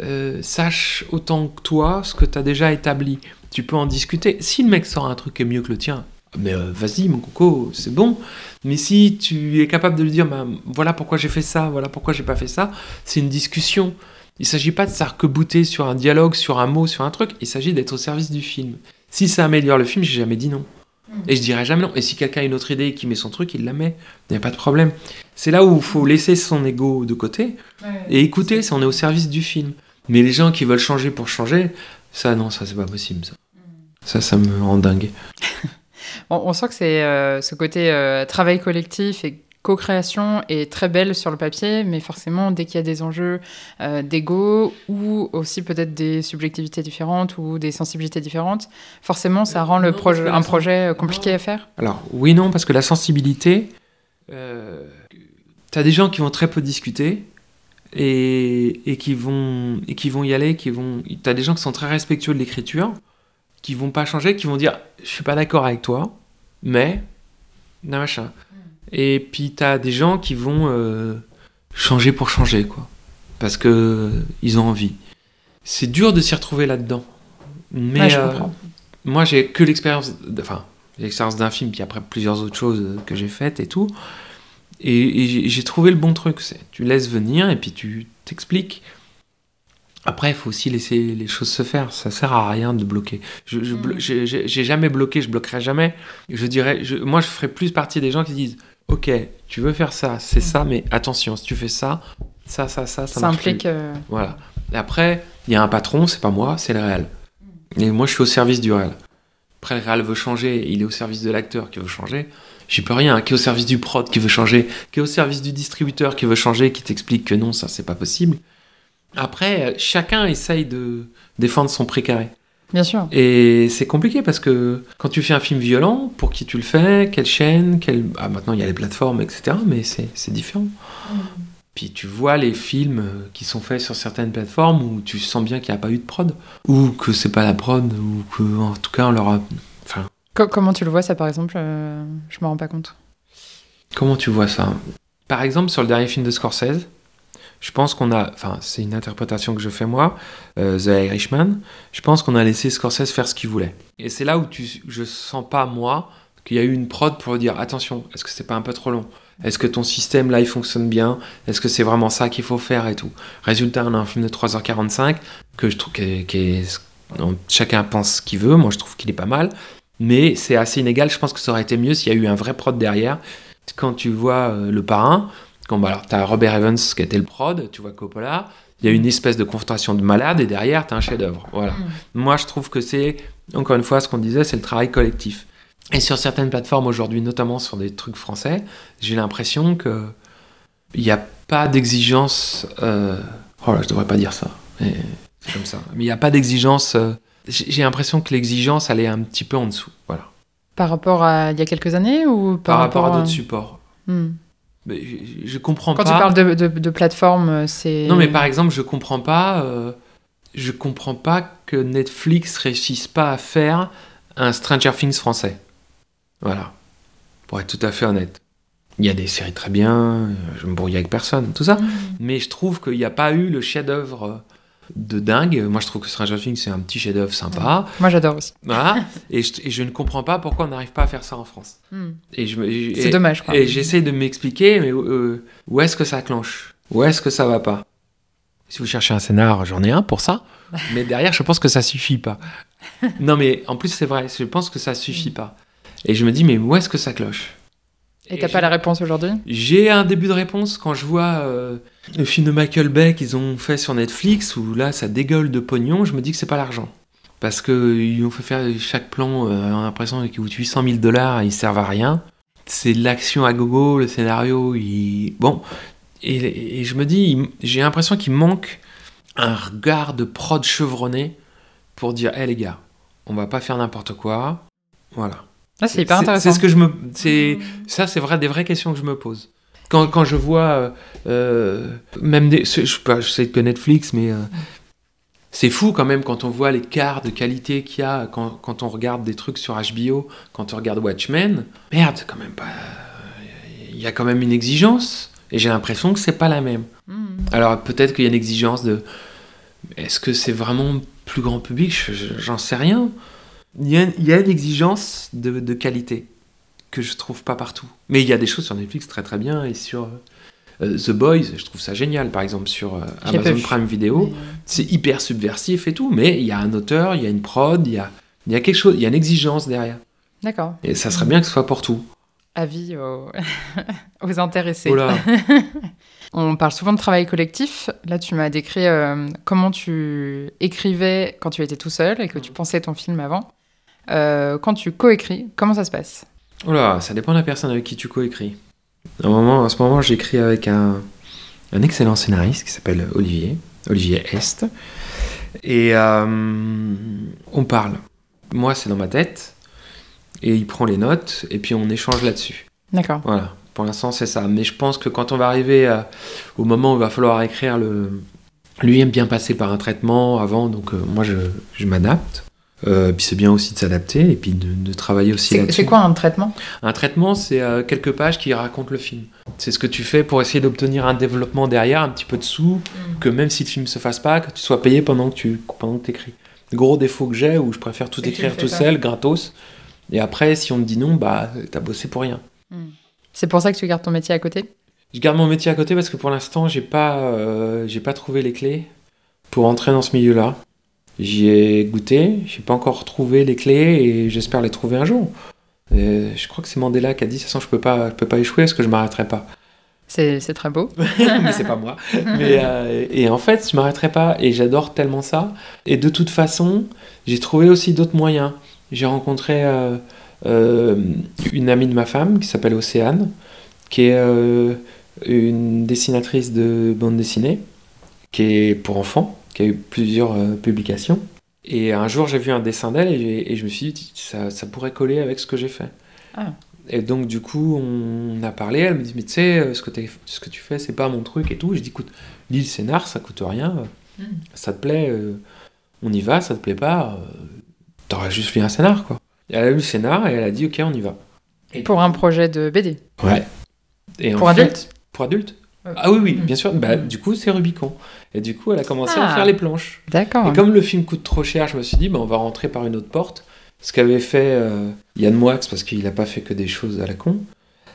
euh, sache autant que toi ce que tu as déjà établi. Tu peux en discuter. Si le mec sort un truc qui est mieux que le tien, mais euh, vas-y, mon coco, c'est bon. Mais si tu es capable de lui dire, bah, voilà pourquoi j'ai fait ça, voilà pourquoi j'ai pas fait ça, c'est une discussion. Il ne s'agit pas de s'arc-bouter sur un dialogue, sur un mot, sur un truc. Il s'agit d'être au service du film. Si ça améliore le film, j'ai jamais dit non. Mm. Et je dirais jamais non. Et si quelqu'un a une autre idée et qui met son truc, il la met. Il n'y a pas de problème. C'est là où il faut laisser son ego de côté et écouter si on est au service du film. Mais les gens qui veulent changer pour changer, ça non, ça c'est pas possible. Ça, mm. ça, ça me rend dingue. on, sent que c'est euh, ce côté euh, travail collectif et co-création est très belle sur le papier, mais forcément, dès qu'il y a des enjeux euh, d'ego ou aussi peut-être des subjectivités différentes ou des sensibilités différentes, forcément, ça rend le projet, un projet euh, compliqué à faire Alors, oui, non, parce que la sensibilité, euh, tu as des gens qui vont très peu discuter et, et, qui, vont, et qui vont y aller, qui vont... tu as des gens qui sont très respectueux de l'écriture, qui vont pas changer, qui vont dire, je suis pas d'accord avec toi, mais... Machin. Et puis tu as des gens qui vont euh, changer pour changer, quoi. Parce que euh, ils ont envie. C'est dur de s'y retrouver là-dedans. Mais euh, moi, j'ai que l'expérience, enfin, l'expérience d'un film, puis après plusieurs autres choses que j'ai faites et tout. Et, j'ai trouvé le bon truc. Tu laisses venir et puis tu t'expliques. Après, il faut aussi laisser les choses se faire. Ça sert à rien de bloquer. Je, je mm. j'ai, jamais bloqué, je bloquerai jamais. Je dirais, moi, je ferai plus partie des gens qui disent ok, tu veux faire ça, c'est ça, mais attention, si tu fais ça, ça, ça, ça, ça, ça implique. Euh, voilà. Et après, il y a un patron, c'est pas moi, c'est le réel. Et moi, je suis au service du réel. Après, le réel veut changer, il est au service de l'acteur qui veut changer. j'y peux rien, qui est au service du prod qui veut changer, qui est au service du distributeur qui veut changer, qui t'explique que non, ça c'est pas possible. Après, chacun essaye de défendre son précaré. Bien sûr. Et c'est compliqué parce que quand tu fais un film violent, pour qui tu le fais, quelle chaîne, quelle... Ah, maintenant il y a les plateformes, etc. Mais c'est différent. Mm. Puis tu vois les films qui sont faits sur certaines plateformes où tu sens bien qu'il n'y a pas eu de prod, ou que c'est pas la prod, ou que en tout cas on leur a. Enfin... Comment tu le vois ça par exemple euh, Je me rends pas compte. Comment tu vois ça? Par exemple sur le dernier film de Scorsese, je pense qu'on a, enfin c'est une interprétation que je fais moi, euh, The Irishman, je pense qu'on a laissé Scorsese faire ce qu'il voulait. Et c'est là où tu, je sens pas moi qu'il y a eu une prod pour dire attention, est-ce que c'est pas un peu trop long? Est-ce que ton système là il fonctionne bien? Est-ce que c'est vraiment ça qu'il faut faire et tout? Résultat, on a un film de 3h45 que je trouve que chacun pense ce qu'il veut, moi je trouve qu'il est pas mal, mais c'est assez inégal, je pense que ça aurait été mieux s'il y a eu un vrai prod derrière. Quand tu vois euh, le parrain, quand bah, alors as Robert Evans qui était le prod, tu vois Coppola, il y a une espèce de confrontation de malade et derrière tu as un chef-d'œuvre. Voilà. Mm. Moi je trouve que c'est encore une fois ce qu'on disait, c'est le travail collectif. Et sur certaines plateformes aujourd'hui, notamment sur des trucs français, j'ai l'impression que il n'y a pas d'exigence. Euh... Oh là, je devrais pas dire ça. C'est comme ça. Mais il n'y a pas d'exigence. Euh, j'ai l'impression que l'exigence, elle est un petit peu en dessous. Voilà. Par rapport à il y a quelques années ou par, rapport, à d'autres supports hmm. Mais je, comprends pas. Quand tu parles de, de, plateforme, euh, c'est. Non, mais par exemple, je comprends pas. Euh, je comprends pas que Netflix réussisse pas à faire un Stranger Things français. Voilà. Pour être tout à fait honnête. Il y a des séries très bien, je me brouille avec personne, tout ça. Hmm. Mais je trouve qu'il n'y a pas eu le chef-d'œuvre de dingue. Moi, je trouve que Stranger Things, c'est un petit chef-d'œuvre sympa. Moi, j'adore aussi. Voilà. et, je, ne comprends pas pourquoi on n'arrive pas à faire ça en France. Hmm. Et c'est dommage. Et j'essaie de m'expliquer, mais euh, où est-ce que ça clenche? Où est-ce que ça va pas? Si vous cherchez un scénar, j'en ai un pour ça. mais derrière, je pense que ça suffit pas. non, mais en plus, c'est vrai. Je pense que ça suffit hmm. pas. Et je me dis, mais où est-ce que ça cloche? Et t'as pas la réponse aujourd'hui? J'ai un début de réponse quand je vois euh, le film de Michael Bay qu'ils ont fait sur Netflix, où là ça dégueule de pognon, je me dis que c'est pas l'argent. Parce qu'ils ont fait faire chaque plan euh, en impression qu'ils coûtent 800 000 dollars, ils servent à rien. C'est de l'action à gogo, le scénario, il... Bon, et, je me dis, j'ai l'impression qu'il manque un regard de prod chevronné pour dire, hé les gars, on va pas faire n'importe quoi, voilà. Ah, c'est hyper intéressant. C'est ce que je me, c'est ça, c'est vrai des vraies questions que je me pose. Quand, quand je vois euh, même des, je, je, sais que Netflix, mais euh, c'est fou quand même quand on voit l'écart de qualité qu'il y a quand, quand, on regarde des trucs sur HBO, quand on regarde Watchmen. Merde, quand même pas. Il y a quand même une exigence. Et j'ai l'impression que c'est pas la même. Hmm. Alors peut-être qu'il y a une exigence de. Est-ce que c'est vraiment plus grand public? J'en sais rien. Il y, a, une exigence de, qualité que je trouve pas partout. Mais il y a des choses sur Netflix très très bien et sur euh, The Boys, je trouve ça génial par exemple sur euh, Amazon Prime Video. Euh, c'est hyper subversif et tout, mais il y a un auteur, il y a une prod, il y a, il y a quelque chose, il y a une exigence derrière. D'accord. Et ça serait bien que ce soit pour tout. Avis aux, aux intéressés. Oh là. On parle souvent de travail collectif. Là, tu m'as décrit comment tu écrivais quand tu étais tout seul et que tu pensais ton film avant. Euh, quand tu coécris, comment ça se passe? Oula, ça dépend de la personne avec qui tu coécris. À, moment, ce moment, j'écris avec un, excellent scénariste qui s'appelle Olivier, Olivier Est. Et euh, on parle. Moi, c'est dans ma tête. Et il prend les notes. Et puis on échange là-dessus. D'accord. Voilà. Pour l'instant, c'est ça. Mais je pense que quand on va arriver au moment où il va falloir écrire le. Lui aime bien passer par un traitement avant, donc euh, moi je m'adapte. Euh, puis c'est bien aussi de s'adapter et puis de, travailler aussi là-dessus. C'est quoi un traitement? Un traitement, c'est euh, quelques pages qui racontent le film. C'est ce que tu fais pour essayer d'obtenir un développement derrière, un petit peu de sous, mm. que même si le film se fasse pas, que tu sois payé pendant que tu pendant que écris. Gros défaut que j'ai, où je préfère tout écrire tout seul, gratos. Et après, si on te dit non, bah t'as bossé pour rien. Mm. C'est pour ça que tu gardes ton métier à côté? Je garde mon métier à côté parce que pour l'instant, j'ai pas, euh, j'ai pas trouvé les clés pour entrer dans ce milieu-là. J'y ai goûté, j'ai pas encore trouvé les clés et j'espère les trouver un jour. je crois que c'est Mandela qui a dit, de toute façon, je peux pas, je peux pas échouer parce que je m'arrêterai pas. C'est très beau. mais c'est pas moi. Mais, euh, et en fait, je m'arrêterai pas et j'adore tellement ça. Et de toute façon, j'ai trouvé aussi d'autres moyens. J'ai rencontré euh, une amie de ma femme qui s'appelle Océane, qui est une dessinatrice de bande dessinée, qui est pour enfants, qui a eu plusieurs publications. Et un jour, j'ai vu un dessin d'elle et, je me suis dit, ça, ça pourrait coller avec ce que j'ai fait. Ah. Et donc, du coup, on a parlé. Elle me dit, mais tu sais, euh, ce que, ce que tu fais, c'est pas mon truc et tout. Et je dis, écoute, lis le scénar, ça coûte rien. Hmm. Ça te plaît, euh, on y va. Ça te plaît pas, euh, t'aurais juste lu un scénar, quoi. elle a lu le scénar et elle a dit, ok, on y va. Et pour un projet de BD Ouais. Et pour adultes Pour adultes ah oui, oui, bien sûr. Bah, du coup, c'est Rubicon. Et du coup, elle a commencé à ah. faire les planches. D'accord. Et comme le film coûte trop cher, je me suis dit, bah, on va rentrer par une autre porte. Ce qu'avait fait euh, Yann Moix, parce qu'il n'a pas fait que des choses à la con.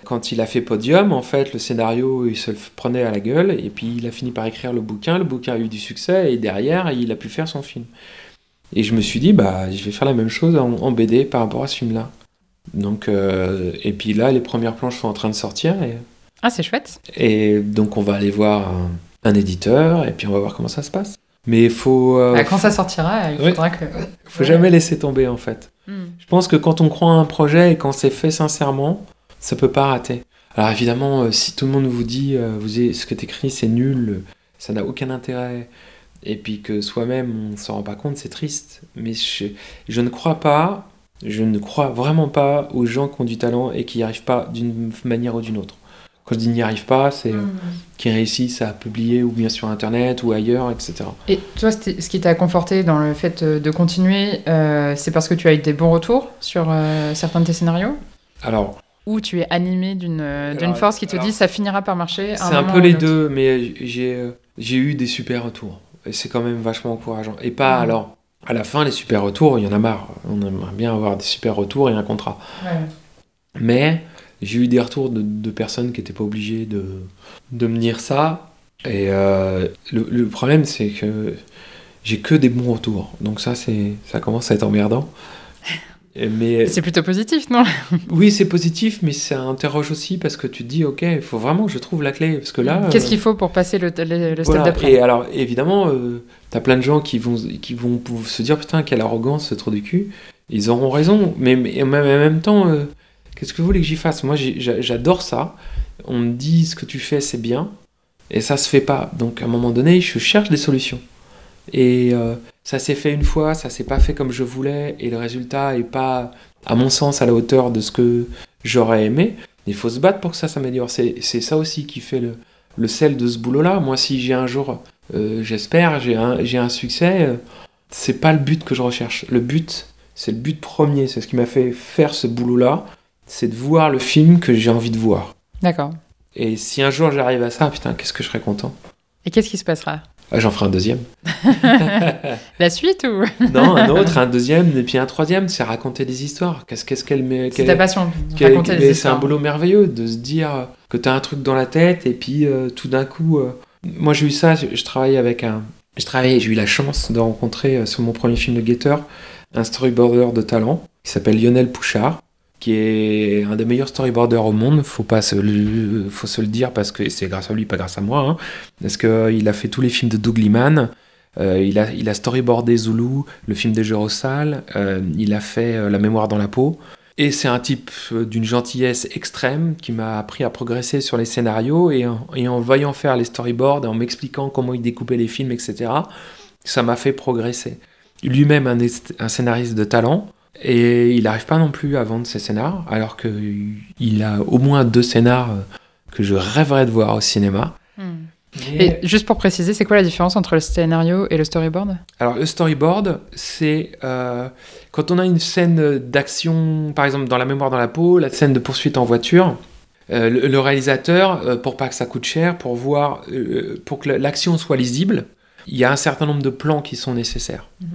Quand il a fait Podium, en fait, le scénario, il se le prenait à la gueule, et puis il a fini par écrire le bouquin. Le bouquin a eu du succès, et derrière, il a pu faire son film. Et je me suis dit, bah, je vais faire la même chose en, BD par rapport à ce film-là. Donc, euh, et puis là, les premières planches sont en train de sortir. Et ah, c'est chouette. Et donc, on va aller voir un, éditeur et puis on va voir comment ça se passe. Mais il faut. Euh, bah, quand ça sortira, il faudra que. Il faut jamais laisser tomber en fait. Hmm. Je pense que quand on croit à un projet et quand c'est fait sincèrement, ça peut pas rater. Alors évidemment, euh, si tout le monde vous dit euh, vous ce que tu écris c'est nul, ça n'a aucun intérêt, et puis que soi-même on s'en rend pas compte, c'est triste. Mais je, je, ne crois pas, je ne crois vraiment pas aux gens qui ont du talent et qui n'y arrivent pas d'une manière ou d'une autre. Quand je dis n'y arrive pas, c'est hmm. qu'ils réussissent à publier ou bien sur Internet ou ailleurs, etc. Et toi, ce qui t'a conforté dans le fait euh, de continuer, euh, c'est parce que tu as eu des bons retours sur euh, certains de tes scénarios? Alors. Ou tu es animé d'une force qui te dit ça finira par marcher C'est un, peu les deux, mais j'ai eu des super retours. Et c'est quand même vachement encourageant. Et pas hmm. alors. À la fin, les super retours, il y en a marre. On aimerait bien avoir des super retours et un contrat. Ouais. Mais j'ai eu des retours de, personnes qui n'étaient pas obligées de, de me dire ça. Et euh, le, problème, c'est que j'ai que des bons retours. Donc ça, c'est, ça commence à être emmerdant. Mais c'est plutôt positif, non? Oui, c'est positif, mais ça interroge aussi parce que tu te dis, ok, il faut vraiment que je trouve la clé, parce que là. Qu'est-ce qu'il faut pour passer le, le, step d'après? Et alors, évidemment, euh, tu as plein de gens qui vont, qui vont se dire, putain, quelle arrogance, ce trou du cul. Ils auront raison, mais, mais en même temps, euh, Qu'est-ce que vous voulez que j'y fasse? Moi, j'adore ça. On me dit ce que tu fais, c'est bien. Et ça se fait pas. Donc, à un moment donné, je cherche des solutions. Et euh, ça s'est fait une fois, ça s'est pas fait comme je voulais, et le résultat est pas, à mon sens, à la hauteur de ce que j'aurais aimé. Il faut se battre pour que ça s'améliore. C'est ça aussi qui fait le, sel de ce boulot-là. Moi, si j'ai un jour, euh, j'espère, j'ai un, un, succès, euh, c'est pas le but que je recherche. Le but, c'est le but premier. C'est ce qui m'a fait faire ce boulot-là c'est de voir le film que j'ai envie de voir. D'accord. Et si un jour j'arrive à ça, putain, qu'est-ce que je serais content. Et qu'est-ce qui se passera? Ah, J'en ferai un deuxième. La suite ou? Non, un autre, un deuxième, et puis un troisième, c'est raconter des histoires. Qu'est-ce qu'elle met C'est ta passion, raconter des C'est un boulot merveilleux de se dire que tu as un truc dans la tête et puis euh, tout d'un coup. Euh, moi j'ai eu ça, je, je travaillais avec un. Je travaillais, j'ai eu la chance de rencontrer euh, sur mon premier film de Gator un storyboarder de talent qui s'appelle Lionel Pouchard qui est un des meilleurs storyboarders au monde, faut pas se le, faut se le dire parce que c'est grâce à lui, pas grâce à moi, hein. parce qu'il euh, a fait tous les films de Doug Liman, euh, il, a, storyboardé Zulu, le film des Jeux euh, il a fait La mémoire dans la peau, et c'est un type d'une gentillesse extrême qui m'a appris à progresser sur les scénarios, et en, voyant faire les storyboards, et en m'expliquant comment il découpait les films, etc., ça m'a fait progresser. Lui-même un scénariste de talent, et il n'arrive pas non plus à vendre ses scénars, alors qu'il a au moins deux scénars euh, que je rêverais de voir au cinéma. Hmm. Et juste pour préciser, c'est quoi la différence entre le scénario et le storyboard? Alors le storyboard, c'est euh, quand on a une scène d'action, par exemple dans La mémoire dans la peau, la scène de poursuite en voiture, euh, le, réalisateur, pour pas que ça coûte cher, pour voir, pour que l'action soit lisible, il y a un certain nombre de plans qui sont nécessaires. Mhm.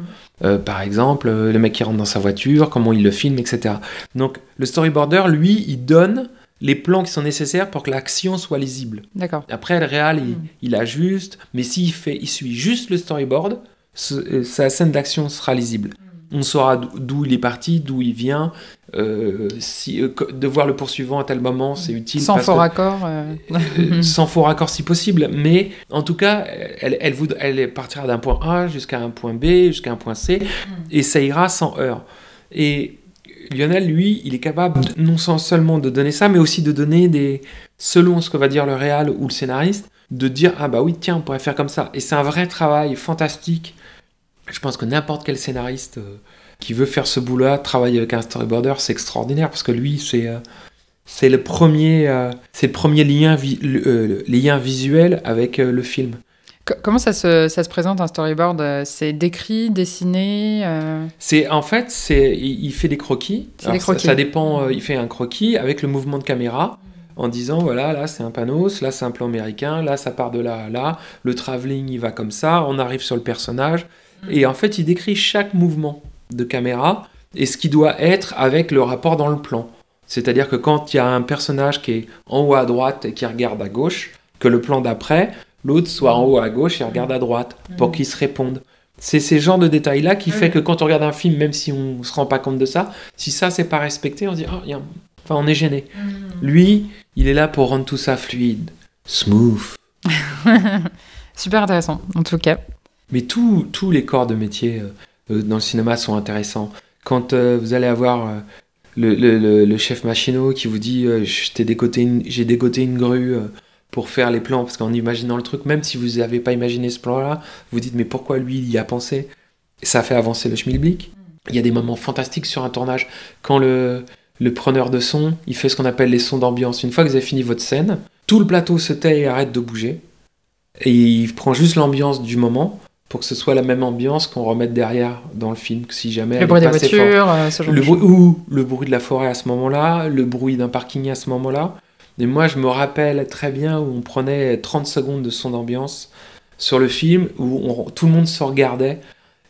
Euh, par exemple, euh, le mec qui rentre dans sa voiture, comment il le filme, etc. Donc le storyboarder, lui, il donne les plans qui sont nécessaires pour que l'action soit lisible. D'accord. Après, le réal, il, mhm. il, ajuste, mais s'il fait, il suit juste le storyboard, euh, sa scène d'action sera lisible. Mhm on saura d'où il est parti, d'où il vient. Euh, si, euh, de voir le poursuivant à tel moment, c'est utile. Sans faux raccord. Euh. sans faux raccord si possible. Mais en tout cas, elle, elle, elle partira d'un point A jusqu'à un point B, jusqu'à un point C, mm. et ça ira sans heurts. Et Lionel, lui, il est capable non seulement de donner ça, mais aussi de donner des, selon ce que va dire le réal ou le scénariste, de dire ah bah oui tiens on pourrait faire comme ça. Et c'est un vrai travail fantastique. Je pense que n'importe quel scénariste euh, qui veut faire ce boulot-là, travailler avec un storyboarder, c'est extraordinaire parce que lui c'est euh, c'est le premier euh, c'est le premier lien visuels avec le film. Comment ça se, ça se, présente un storyboard C'est décrit, dessiné C'est en fait, c'est il, fait des croquis. Des croquis. Ça, ça, dépend. il fait un croquis avec le mouvement de caméra en disant voilà, là c'est un panneau, là c'est un plan américain, là ça part de là à là, le travelling il va comme ça, on arrive sur le personnage. Mm. Et en fait, il décrit chaque mouvement de caméra et ce qui doit être avec le rapport dans le plan. C'est-à-dire que quand il y a un personnage qui est en haut à droite et qui regarde à gauche, que le plan d'après, l'autre soit en haut à gauche et regarde à droite pour mm. qu'ils se répondent. C'est ces genres de détails-là qui fait que quand on regarde un film, même si on ne se rend pas compte de ça, si ça c'est pas respecté, on se dit, oh, y a... enfin on est gêné. Mm. Lui, il est là pour rendre tout ça fluide, smooth. Super intéressant, en tout cas. Mais tous les corps de métier euh, euh, dans le cinéma sont intéressants. Quand euh, vous allez avoir le, chef machinot qui vous dit j'ai dégoté, une grue pour faire les plans, parce qu'en imaginant le truc, même si vous n'avez pas imaginé ce plan-là, vous dites mais pourquoi lui il y a pensé? Ça fait avancer le schmilblick. Il y a des moments fantastiques sur un tournage. Quand le, le preneur de son, il fait ce qu'on appelle les sons d'ambiance. Une fois que vous avez fini votre scène, tout le plateau se tait et arrête de bouger. Et il prend juste l'ambiance du moment pour que ce soit la même ambiance qu'on remette derrière dans le film, si jamais le bruit des voitures, euh, ce genre le bruit, ou le bruit de la forêt à ce moment-là, le bruit d'un parking à ce moment-là. Et moi, je me rappelle très bien où on prenait 30 secondes de son d'ambiance sur le film, où tout le monde se regardait.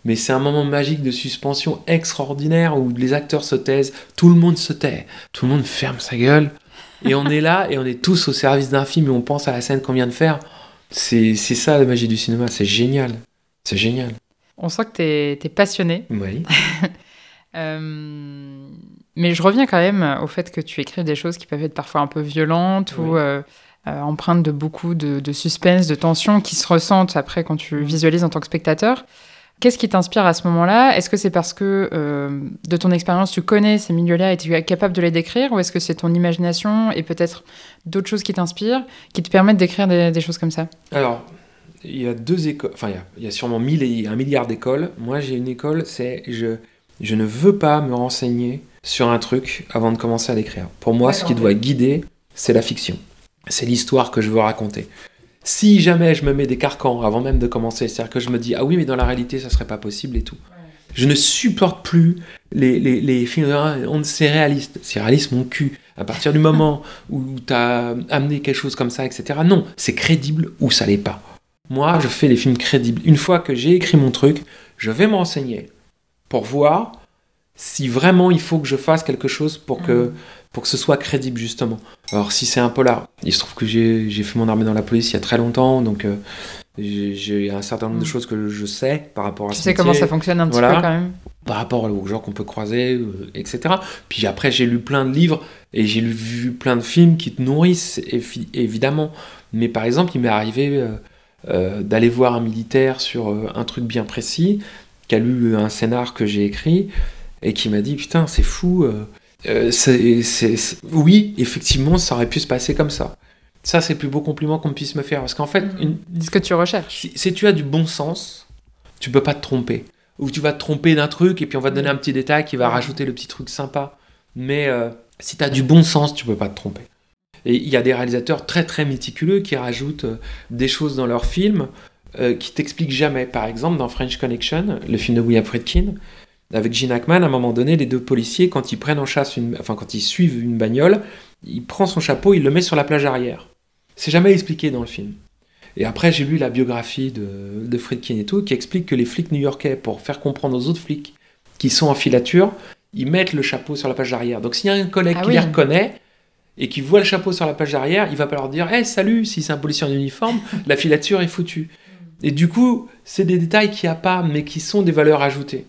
Mais c'est un moment magique de suspension extraordinaire où les acteurs se taisent, tout le monde se tait, tout le monde ferme sa gueule, et on est là et on est tous au service d'un film et on pense à la scène qu'on vient de faire. C'est ça la magie du cinéma, c'est génial, c'est génial. On sent que tu es, passionné. Oui. Euh, mais je reviens quand même au fait que tu écris des choses qui peuvent être parfois un peu violentes ou euh, euh, empreintes de beaucoup de, de, suspense, de tension qui se ressentent après quand tu visualises en tant que spectateur. Qu'est-ce qui t'inspire à ce moment-là? Est-ce que c'est parce que euh, de ton expérience, tu connais ces milieux-là et tu es capable de les décrire Ou est-ce que c'est ton imagination et peut-être d'autres choses qui t'inspirent, qui te permettent d'écrire des, choses comme ça? Alors, il y a deux écoles, enfin, il y, a, sûrement mille et un milliard d'écoles. Moi, j'ai une école, c'est je, je ne veux pas me renseigner sur un truc avant de commencer à l'écrire. Pour moi, ce qui doit guider, c'est la fiction. C'est l'histoire que je veux raconter. Si jamais je me mets des carcans avant même de commencer, c'est-à-dire que je me dis ah oui mais dans la réalité ça serait pas possible et tout. Je ne supporte plus les, les, les films, c'est réaliste, c'est réaliste mon cul. À partir du moment où tu as amené quelque chose comme ça, etc. Non, c'est crédible ou ça l'est pas. Moi, je fais des films crédibles. Une fois que j'ai écrit mon truc, je vais me renseigner pour voir si vraiment il faut que je fasse quelque chose pour que mm pour que ce soit crédible justement. Alors si c'est un polar, il se trouve que j'ai fait mon armée dans la police il y a très longtemps, donc euh, j'ai un certain nombre de mm. choses que je sais par rapport à tu sais comment ça fonctionne un petit peu quand même par rapport aux gens qu'on peut croiser, euh, etc. Puis après, j'ai lu plein de livres et j'ai vu plein de films qui te nourrissent, évidemment. Mais par exemple, il m'est arrivé euh, d'aller voir un militaire sur un truc bien précis, qui a lu un scénar que j'ai écrit, et qui m'a dit Putain, c'est fou, euh, oui, effectivement, ça aurait pu se passer comme ça. Ça, c'est le plus beau compliment qu'on puisse me faire. Parce qu'en fait, mm. ce que tu recherches. Si, tu as du bon sens, tu peux pas te tromper. Ou tu vas te tromper d'un truc et puis on va te donner un petit détail qui va rajouter le petit truc sympa. Mais euh, si tu as du bon sens, tu peux pas te tromper. Et il y a des réalisateurs très très méticuleux qui rajoutent euh, des choses dans leurs films qui t'expliquent jamais. Par exemple, dans French Connection, le film de William Friedkin, avec Gene Hackman, à un moment donné, les deux policiers, quand ils prennent en chasse, une, enfin quand ils suivent une bagnole, il prend son chapeau, il le met sur la plage arrière. C'est jamais expliqué dans le film. Et après, j'ai lu la biographie de, de Friedkin et tout, qui explique que les flics new-yorkais, pour faire comprendre aux autres flics qui sont en filature, ils mettent le chapeau sur la plage arrière. Donc s'il y a un collègue ah qui les reconnaît et qui voit le chapeau sur la plage arrière, il va pas leur dire Hé, salut, si c'est un policier en uniforme, la filature est foutue. Et du coup, c'est des détails qu'il n'y a pas, mais qui sont des valeurs ajoutées.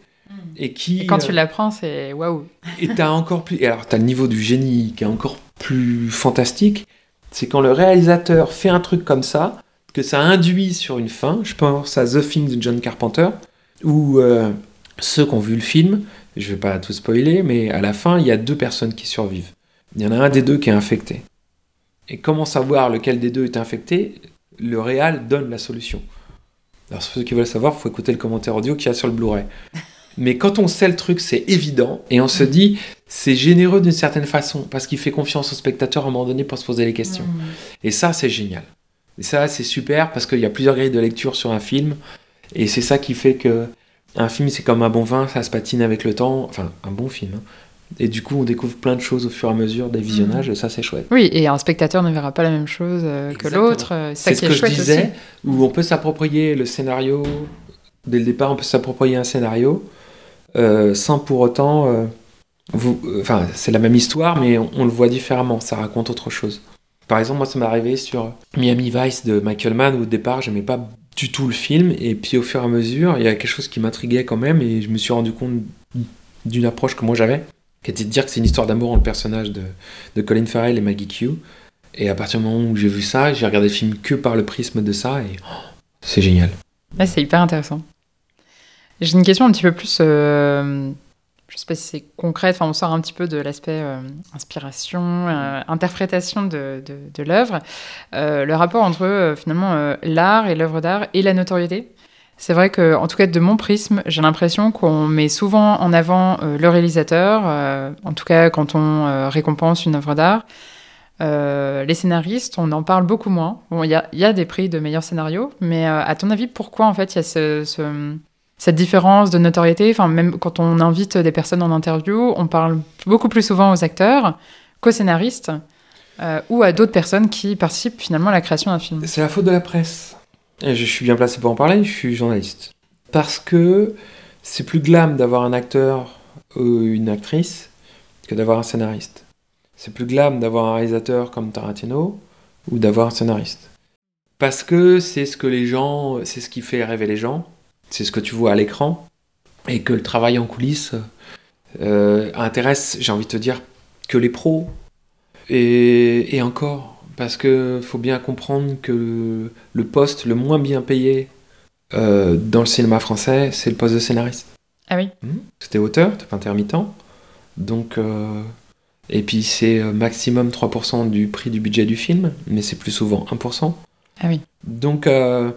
Et qui. quand tu euh, l'apprends, c'est waouh. et t'as encore plus. Et alors, t'as le niveau du génie qui est encore plus fantastique. C'est quand le réalisateur fait un truc comme ça, que ça induit sur une fin. Je pense à The Thing de John Carpenter, où euh, ceux qui ont vu le film, Je vais pas tout spoiler, mais à la fin, il y a deux personnes qui survivent. Il y en a un des deux qui est infecté. Et comment savoir lequel des deux est infecté? Le réal donne la solution. Alors, ceux qui veulent savoir, il faut écouter le commentaire audio qu'il y a sur le Blu-ray. Mais quand on sait le truc, c'est évident. Et on se dit, c'est généreux d'une certaine façon, parce qu'il fait confiance au spectateur à un moment donné pour se poser les questions. Mmh. Et ça, c'est génial. Et ça, c'est super, parce qu'il y a plusieurs grilles de lecture sur un film. Et c'est ça qui fait que un film, c'est comme un bon vin, ça se patine avec le temps. Enfin, un bon film. hein. Et du coup, on découvre plein de choses au fur et à mesure des visionnages, et ça, c'est chouette. Oui, et un spectateur ne verra pas la même chose euh, que l'autre. euh, C'est ce que je disais, aussi. où on peut s'approprier le scénario. Dès le départ, on peut s'approprier un scénario euh, sans pour autant. euh, vous, enfin, c'est la même histoire, mais on, on le voit différemment. Ça raconte autre chose. Par exemple, moi, ça m'est arrivé sur Miami Vice de Michael Mann. Au départ, j'aimais pas du tout le film, et puis au fur et à mesure, il y a quelque chose qui m'intriguait quand même, et je me suis rendu compte d'une approche que moi j'avais, qui était de dire que c'est une histoire d'amour entre le personnage de, de Colin Farrell et Maggie Q. Et à partir du moment où j'ai vu ça, j'ai regardé le film que par le prisme de ça, et oh, c'est génial. C'est hyper intéressant. J'ai une question un petit peu plus. euh, je sais pas si c'est concrète, enfin, on sort un petit peu de l'aspect euh, inspiration, euh, interprétation de, de, de l'œuvre. Euh, le rapport entre finalement l'art et l'œuvre d'art et la notoriété. C'est vrai que, en tout cas, de mon prisme, j'ai l'impression qu'on met souvent en avant euh, le réalisateur, euh, en tout cas quand on euh, récompense une œuvre d'art. Les scénaristes, on en parle beaucoup moins. Bon, il y a, des prix de meilleurs scénarios, mais à ton avis, pourquoi en fait il y a ce- ce- cette différence de notoriété? Enfin, même quand on invite des personnes en interview, on parle beaucoup plus souvent aux acteurs qu'aux scénaristes ou à d'autres personnes qui participent finalement à la création d'un film. C'est la faute de la presse. Je suis bien placé pour en parler, je suis journaliste. Parce que c'est plus glam d'avoir un acteur ou une actrice que d'avoir un scénariste. C'est plus glam d'avoir un réalisateur comme Tarantino ou d'avoir un scénariste. Parce que c'est ce que les gens, c'est ce qui fait rêver les gens, c'est ce que tu vois à l'écran, et que le travail en coulisses euh, intéresse, j'ai envie de te dire, que les pros. Et encore, parce que faut bien comprendre que le, poste le moins bien payé euh, dans le cinéma français, c'est le poste de scénariste. Ah oui C'était auteur, t'es pas intermittent. Donc, euh, et puis c'est euh, maximum 3% du prix du budget du film, mais c'est plus souvent 1%. Ah oui. Donc, euh,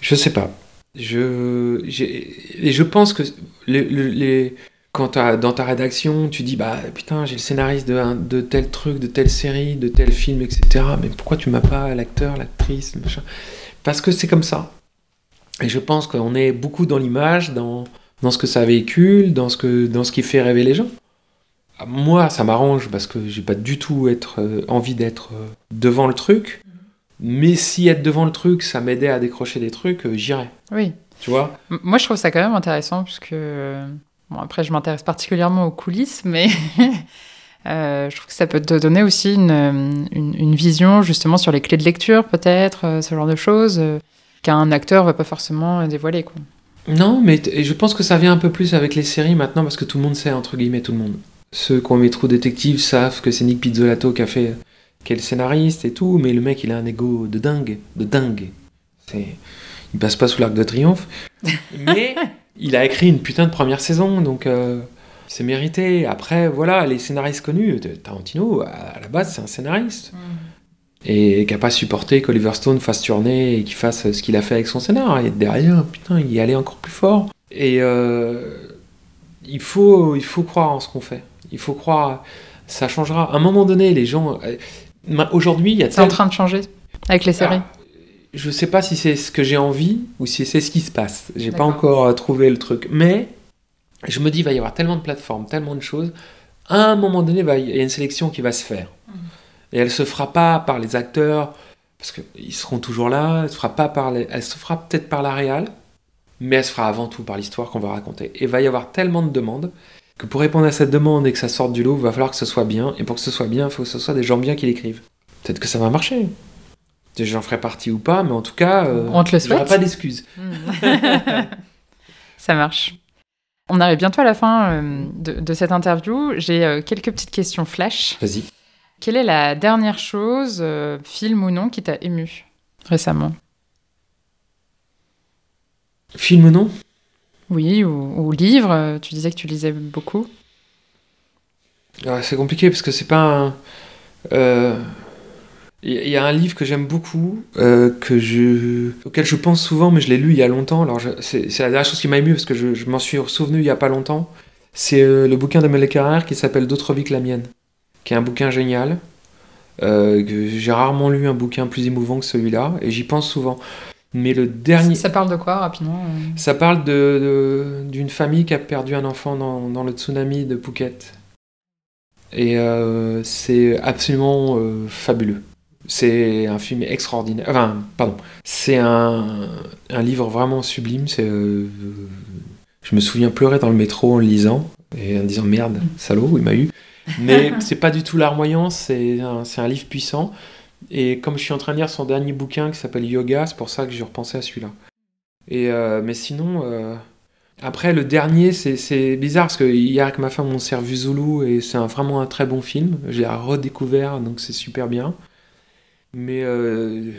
je sais pas. Je, et je pense que les- les- quand dans ta rédaction, tu dis bah putain, j'ai le scénariste de, un- de tel truc, de telle série, de tel film, etc. Mais pourquoi tu m'as pas l'acteur, l'actrice, machin? Parce que c'est comme ça. Et je pense qu'on est beaucoup dans l'image, dans, dans ce que ça véhicule, dans ce, que, dans ce qui fait rêver les gens. Ah, Moi, ça m'arrange parce que j'ai pas du tout être, euh, envie d'être euh, devant le truc. Mais si être devant le truc, ça m'aidait à décrocher des trucs, euh, j'irais. Oui. Tu vois? M- Moi, je trouve ça quand même intéressant, puisque. euh, Bon, après, je m'intéresse particulièrement aux coulisses, mais euh, je trouve que ça peut te donner aussi une, une, une vision, justement, sur les clés de lecture, peut-être, euh, ce genre de choses, euh, qu'un acteur va pas forcément dévoiler, quoi. Non, mais je pense que ça vient un peu plus avec les séries maintenant parce que tout le monde sait, entre guillemets, tout le monde. Ceux qui ont mis True Detective savent que c'est Nick Pizzolato qui a fait, le scénariste et tout, mais le mec, il a un ego de dingue, de dingue. C'est, il passe pas sous l'arc de triomphe, mais il a écrit une putain de première saison, donc euh, c'est mérité. Après, voilà, les scénaristes connus, Tarantino, à la base, c'est un scénariste. et qui n'a pas supporté qu'Oliver Stone fasse tourner et qu'il fasse ce qu'il a fait avec son scénar. Et derrière, putain, il y allait encore plus fort. Et euh, il, faut, il faut croire en ce qu'on fait. Il faut croire, ça changera. À un moment donné, les gens. euh, Aujourd'hui, il y a C'est en train de changer avec les séries. Ah, je sais pas si c'est ce que j'ai envie ou si c'est ce qui se passe. J'ai pas encore euh, trouvé le truc. Mais je me dis, il va y avoir tellement de plateformes, tellement de choses. À un moment donné, il y a une sélection qui va se faire. Et elle se fera pas par les acteurs, parce qu'ils seront toujours là. Elle se fera pas par les- elle se fera peut-être par la réal, mais elle se fera avant tout par l'histoire qu'on va raconter. Et il va y avoir tellement de demandes que pour répondre à cette demande et que ça sorte du lot, il va falloir que ce soit bien. Et pour que ce soit bien, il faut que ce soit des gens bien qui l'écrivent. Peut-être que ça va marcher. J'en ferai partie ou pas, mais en tout cas, euh, On te le souhaite. pas d'excuses. Ça marche. On arrive bientôt à la fin euh, de, de cette interview. J'ai euh, quelques petites questions flash. Vas-y. Quelle est la dernière chose, euh, film ou non, qui t'a ému récemment? Film ou non? Oui, ou, ou livres. Tu disais que tu lisais beaucoup. c'est compliqué parce que c'est pas un. Il y a un livre que j'aime beaucoup, euh, que je, auquel je pense souvent, mais je l'ai lu il y a longtemps. Alors c'est la dernière chose qui m'a ému parce que je, m'en suis souvenu il y a pas longtemps. C'est euh, le bouquin de Carrère qui s'appelle D'autres vies que la mienne, qui est un bouquin génial. Euh, j'ai rarement lu un bouquin plus émouvant que celui-là, et j'y pense souvent. Mais le dernier. Ça parle de quoi rapidement Ça parle d'une de, famille qui a perdu un enfant dans, dans le tsunami de Phuket. Et c'est absolument fabuleux. C'est un film extraordinaire. Enfin, pardon. C'est un, un, livre vraiment sublime. C'est, euh, je me souviens pleurer dans le métro en le lisant et en disant merde, salaud, il m'a eu. Mais c'est pas du tout larmoyant, c'est un, c'est un livre puissant. Et comme je suis en train de lire son dernier bouquin qui s'appelle Yoga, c'est pour ça que j'ai repensé à celui-là. Et euh, mais sinon, euh, après le dernier, c'est, c'est bizarre parce que hier avec ma femme on s'est revu Zulu et c'est vraiment un très bon film. J'ai redécouvert donc c'est super bien. Mais euh,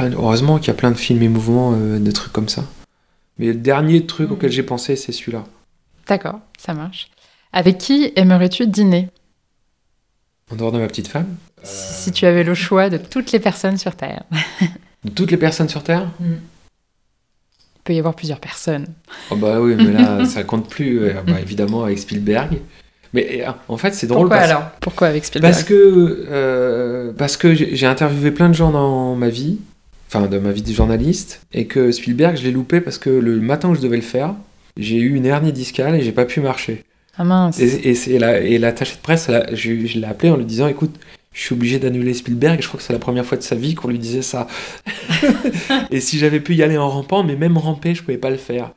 heureusement qu'il y a plein de films émouvants, euh, de trucs comme ça. Mais le dernier truc mm. auquel j'ai pensé, c'est celui-là. D'accord, ça marche. Avec qui aimerais-tu dîner? En dehors de ma petite femme? Si, tu avais le choix de toutes les personnes sur Terre. de toutes les personnes sur Terre? Mm. Il peut y avoir plusieurs personnes. Oh bah oui, mais là, ça compte plus. Bah, évidemment, avec Spielberg. Mais euh, en fait, c'est drôle. Pourquoi alors? Pourquoi avec Spielberg? Parce que, euh, parce que j'ai interviewé plein de gens dans ma vie, enfin dans ma vie de journaliste, et que Spielberg, je l'ai loupé parce que le matin où je devais le faire, j'ai eu une hernie discale et j'ai pas pu marcher. Ah mince. Et, et, la, et de presse, je, je l'ai appelé en lui disant écoute, je suis obligé d'annuler Spielberg. Je crois que c'est la première fois de sa vie qu'on lui disait ça. et si j'avais pu y aller en rampant, mais même ramper, je pouvais pas le faire.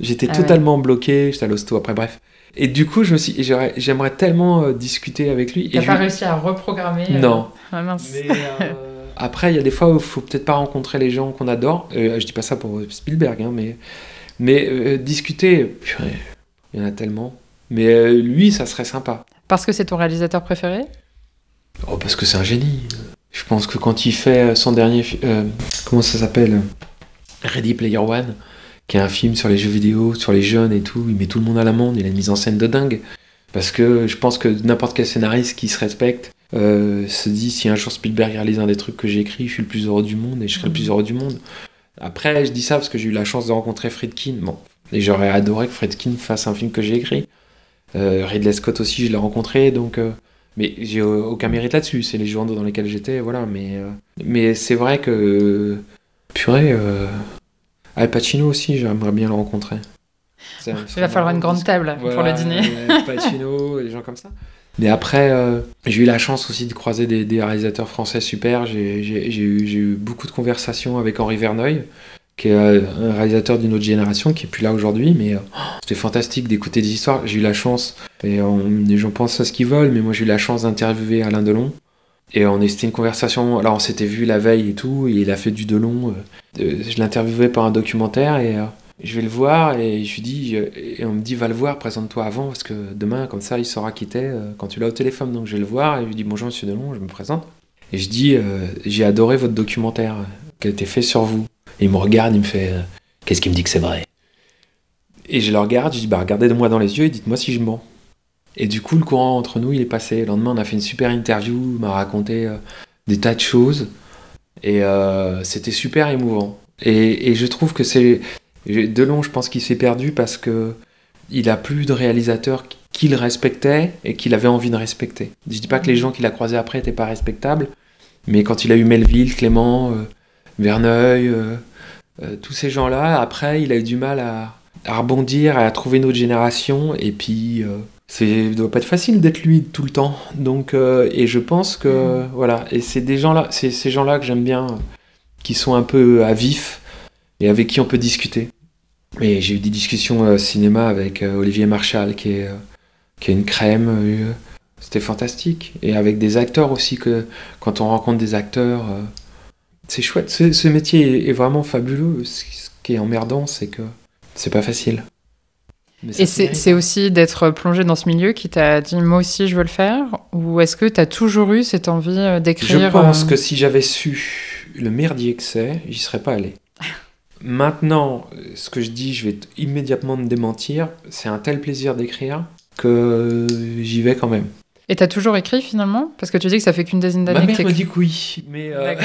J'étais ah totalement bloqué, j'étais à l'hosto après, bref. Et du coup, je me suis, j'aimerais tellement euh, discuter avec lui. T'as pas réussi à reprogrammer euh, Non. Ah, mince. Mais, euh, après, il y a des fois où il faut peut-être pas rencontrer les gens qu'on adore. je dis pas ça pour Spielberg, hein, mais, mais discuter, il y en a tellement. Mais lui, ça serait sympa. Parce que c'est ton réalisateur préféré? Oh, parce que c'est un génie. Je pense que quand il fait son dernier, comment ça s'appelle, Ready Player One qui est un film sur les jeux vidéo, sur les jeunes et tout. Il met tout le monde à l'amende, il a une mise en scène de dingue. Parce que je pense que n'importe quel scénariste qui se respecte euh, se dit si un jour Spielberg réalise un des trucs que j'ai écrit, je suis le plus heureux du monde et je serai le plus heureux du monde. Après, je dis ça parce que j'ai eu la chance de rencontrer Friedkin. Bon, et j'aurais adoré que Friedkin fasse un film que j'ai écrit. Euh, Ridley Scott aussi, je l'ai rencontré, donc. Euh, mais j'ai aucun mérite là-dessus. C'est les journaux dans lesquels j'étais, voilà. Mais, mais c'est vrai que. Purée. Al Pacino aussi, j'aimerais bien le rencontrer. Il va falloir une grande table pour le dîner. Al Pacino des gens comme ça. Mais après, euh, j'ai eu la chance aussi de croiser des, réalisateurs français super. J'ai eu, eu, beaucoup de conversations avec Henri Verneuil, qui est euh, un réalisateur d'une autre génération, qui est plus là aujourd'hui. Mais euh, c'était fantastique d'écouter des histoires. J'ai eu la chance, et les gens pensent à ce qu'ils veulent, mais moi j'ai eu la chance d'interviewer Alain Delon. Et on c'était une conversation. Alors on s'était vu la veille et tout, et il a fait du Delon. Euh, je l'interviewais par un documentaire et euh, je vais le voir et je lui dis et on me dit va le voir, présente-toi avant parce que demain comme ça il saura qui t'es euh, quand tu l'as au téléphone. Donc je vais le voir et je lui dis bonjour Monsieur Delon, je me présente et je dis j'ai adoré votre documentaire qui a été fait sur vous. Et il me regarde, il me fait qu'est-ce qui me dit que c'est vrai? Et je le regarde, je dis bah regardez-moi dans les yeux et dites-moi si je mens. Et du coup, le courant entre nous, il est passé. Le lendemain, on a fait une super interview, il m'a raconté euh, des tas de choses. Et euh, c'était super émouvant. Et, je trouve que c'est. Delon, je pense qu'il s'est perdu parce que il a plus de réalisateurs qu'il respectait et qu'il avait envie de respecter. Je dis pas que les gens qu'il a croisés après n'étaient pas respectables, mais quand il a eu Melville, Clément, euh, Verneuil, tous ces gens-là, après, il a eu du mal à rebondir, à trouver une autre génération. Et puis, c'est doit pas être facile d'être lui tout le temps. Donc euh, et je pense que mm. voilà et c'est des gens là, c'est ces gens là que j'aime bien, qui sont un peu à vif et avec qui on peut discuter. Et j'ai eu des discussions euh, cinéma avec euh, Olivier Marchal qui est qui est une crème. C'était fantastique et avec des acteurs aussi que quand on rencontre des acteurs, c'est chouette. Ce, métier est, est vraiment fabuleux. Ce qui est emmerdant, c'est que c'est pas facile. Et c'est aussi d'être plongé dans ce milieu qui t'a dit moi aussi je veux le faire Ou est-ce que tu as toujours eu cette envie euh, d'écrire Je pense euh, que si j'avais su le merdier que c'est, j'y serais pas allé. Maintenant, ce que je dis, je vais immédiatement me démentir. C'est un tel plaisir d'écrire que j'y vais quand même. Et t'as toujours écrit finalement? Parce que tu dis que ça fait qu'une dizaine d'années Ma que mère me dit que oui, mais... Euh...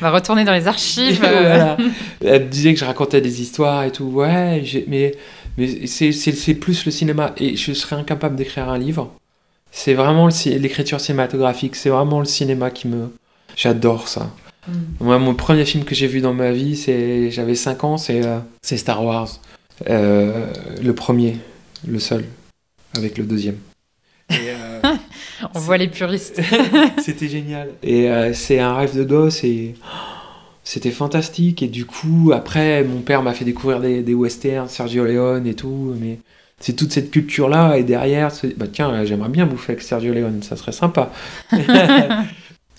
On va retourner dans les archives. voilà. Elle me disait que je racontais des histoires et tout. Ouais, mais, mais c'est plus le cinéma. Et je serais incapable d'écrire un livre. C'est vraiment l'écriture cinématographique. C'est vraiment le cinéma qui me... J'adore ça. Mm. Moi, mon premier film que j'ai vu dans ma vie, c'est j'avais 5 ans, c'est euh, Star Wars. Euh, le premier, le seul, avec le deuxième. Euh, On voit les puristes. c'était génial. Et c'est un rêve de gosse et c'était fantastique. Et du coup, après, mon père m'a fait découvrir des, westerns, Sergio Leone et tout. Mais c'est toute cette culture-là. Et derrière, bah tiens, j'aimerais bien bouffer avec Sergio Leone, ça serait sympa.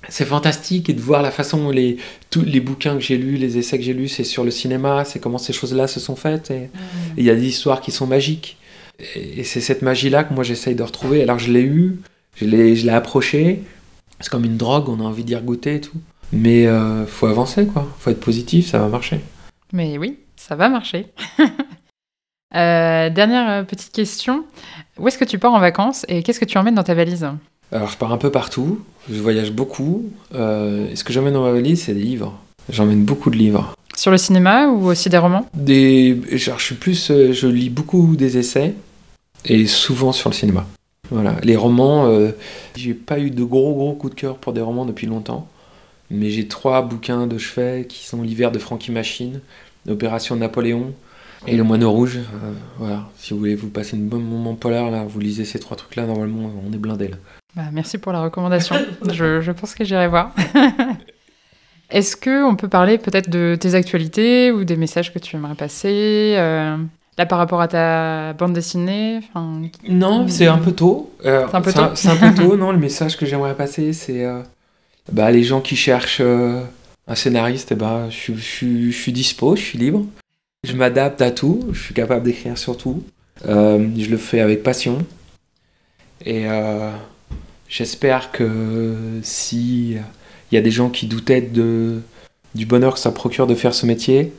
c'est fantastique et de voir la façon les tous les bouquins que j'ai lus, les essais que j'ai lus, c'est sur le cinéma, c'est comment ces choses-là se sont faites. Et il y a des histoires qui sont magiques. Et, c'est cette magie-là que moi j'essaye de retrouver. Alors je l'ai eu, je l'ai, approché. C'est comme une drogue, on a envie d'y regoûter et tout. Mais euh, faut avancer, quoi. Faut être positif, ça va marcher. Mais oui, ça va marcher. Euh, dernière euh, petite question. Où est-ce que tu pars en vacances et qu'est-ce que tu emmènes dans ta valise? Alors je pars un peu partout, je voyage beaucoup. Euh, et ce que j'emmène dans ma valise, c'est des livres. J'emmène beaucoup de livres. Sur le cinéma ou aussi des romans? Des, genre, je suis plus, je lis beaucoup des essais et souvent sur le cinéma. Voilà, les romans, j'ai pas eu de gros gros coups de cœur pour des romans depuis longtemps, mais j'ai trois bouquins de chevet qui sont l'hiver de Frankie Machine, l'opération Napoléon et le Moineau Rouge. Euh, voilà, si vous voulez vous passer un bon moment polaire là, vous lisez ces trois trucs là, normalement on est blindé là. Bah, merci pour la recommandation. je, je pense que j'irai voir. Est-ce que on peut parler peut-être de tes actualités ou des messages que tu aimerais passer euh, Là, par rapport à ta bande dessinée Non, c'est un peu tôt. Euh, c'est un peu tôt. C'est un, peu tôt, non. Le message que j'aimerais passer, c'est euh, bah, les gens qui cherchent euh, un scénariste, eh bah, je, suis dispo, je suis libre. Je m'adapte à tout, je suis capable d'écrire sur tout. je le fais avec passion. Et j'espère que si il y a des gens qui doutaient du bonheur que ça procure de faire ce métier,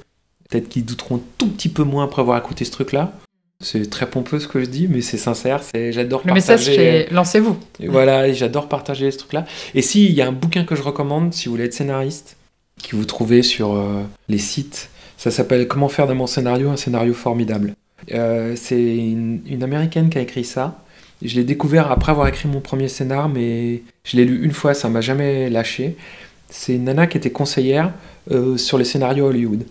Peut-être qu'ils douteront tout petit peu moins après avoir écouté ce truc-là. C'est très pompeux ce que je dis, mais c'est sincère. C'est j'adore Le message, c'est lancez-vous. Voilà, j'adore partager ce truc-là. Et s'il y a un bouquin que je recommande, si vous voulez être scénariste, que vous trouvez sur euh, les sites, ça s'appelle Comment faire de mon scénario un scénario formidable. Euh, c'est une, une, américaine qui a écrit ça. Je l'ai découvert après avoir écrit mon premier scénar, mais je l'ai lu une fois, ça m'a jamais lâché. C'est une nana qui était conseillère euh, sur les scénarios Hollywood.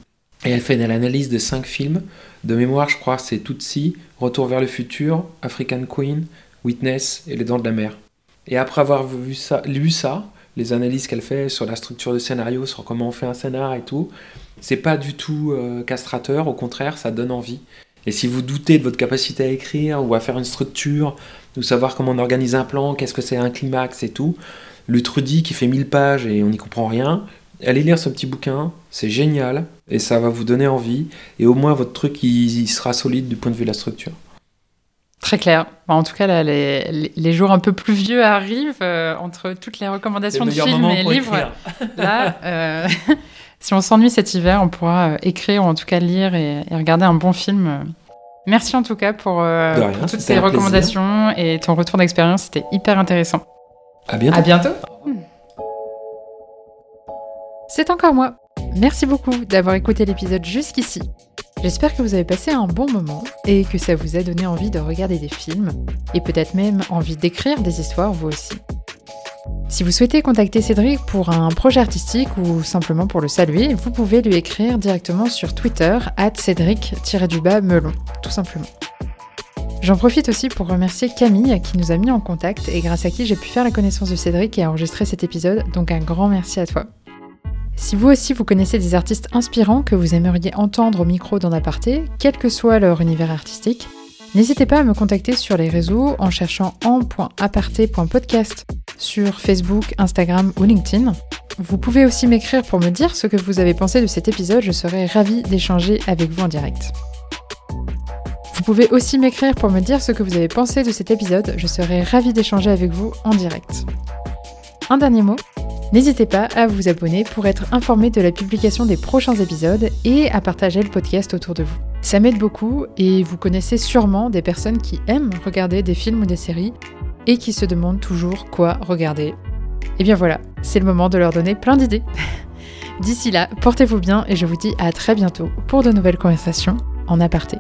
Et elle fait l'analyse de cinq films. De mémoire, je crois, c'est Tutsi, Retour vers le futur, African Queen, Witness et Les Dents de la Mer. Et après avoir vu ça, lu ça, les analyses qu'elle fait sur la structure de scénario, sur comment on fait un scénar et tout, c'est pas du tout euh, castrateur, au contraire, ça donne envie. Et si vous doutez de votre capacité à écrire ou à faire une structure, ou savoir comment on organise un plan, qu'est-ce que c'est un climax et tout, le Trudy qui fait 1000 pages et on n'y comprend rien, allez lire ce petit bouquin, c'est génial et ça va vous donner envie et au moins votre truc il, sera solide du point de vue de la structure. Très clair. En tout cas, là, les, les, jours un peu plus vieux arrivent euh, entre toutes les recommandations de films et livres. Là, euh, si on s'ennuie cet hiver, on pourra euh, écrire ou en tout cas lire et, regarder un bon film. Merci en tout cas pour, toutes ces recommandations et ton retour d'expérience. C'était hyper intéressant. À bientôt. À bientôt. C'est encore moi. Merci beaucoup d'avoir écouté l'épisode jusqu'ici. J'espère que vous avez passé un bon moment et que ça vous a donné envie de regarder des films et peut-être même envie d'écrire des histoires vous aussi. Si vous souhaitez contacter Cédric pour un projet artistique ou simplement pour le saluer, vous pouvez lui écrire directement sur Twitter at Cédric-melon, tout simplement. J'en profite aussi pour remercier Camille qui nous a mis en contact et grâce à qui j'ai pu faire la connaissance de Cédric et enregistrer cet épisode, donc un grand merci à toi. Si vous aussi vous connaissez des artistes inspirants que vous aimeriez entendre au micro d'un aparté, quel que soit leur univers artistique, n'hésitez pas à me contacter sur les réseaux en cherchant en.aparté.podcast sur Facebook, Instagram ou LinkedIn. Vous pouvez aussi m'écrire pour me dire ce que vous avez pensé de cet épisode, je serai ravie d'échanger avec vous en direct. Vous pouvez aussi m'écrire pour me dire ce que vous avez pensé de cet épisode, je serai ravie d'échanger avec vous en direct. Un dernier mot, N'hésitez pas à vous abonner pour être informé de la publication des prochains épisodes et à partager le podcast autour de vous. Ça m'aide beaucoup et vous connaissez sûrement des personnes qui aiment regarder des films ou des séries et qui se demandent toujours quoi regarder. Et eh bien voilà, c'est le moment de leur donner plein d'idées. D'ici là, portez-vous bien et je vous dis à très bientôt pour de nouvelles conversations en aparté.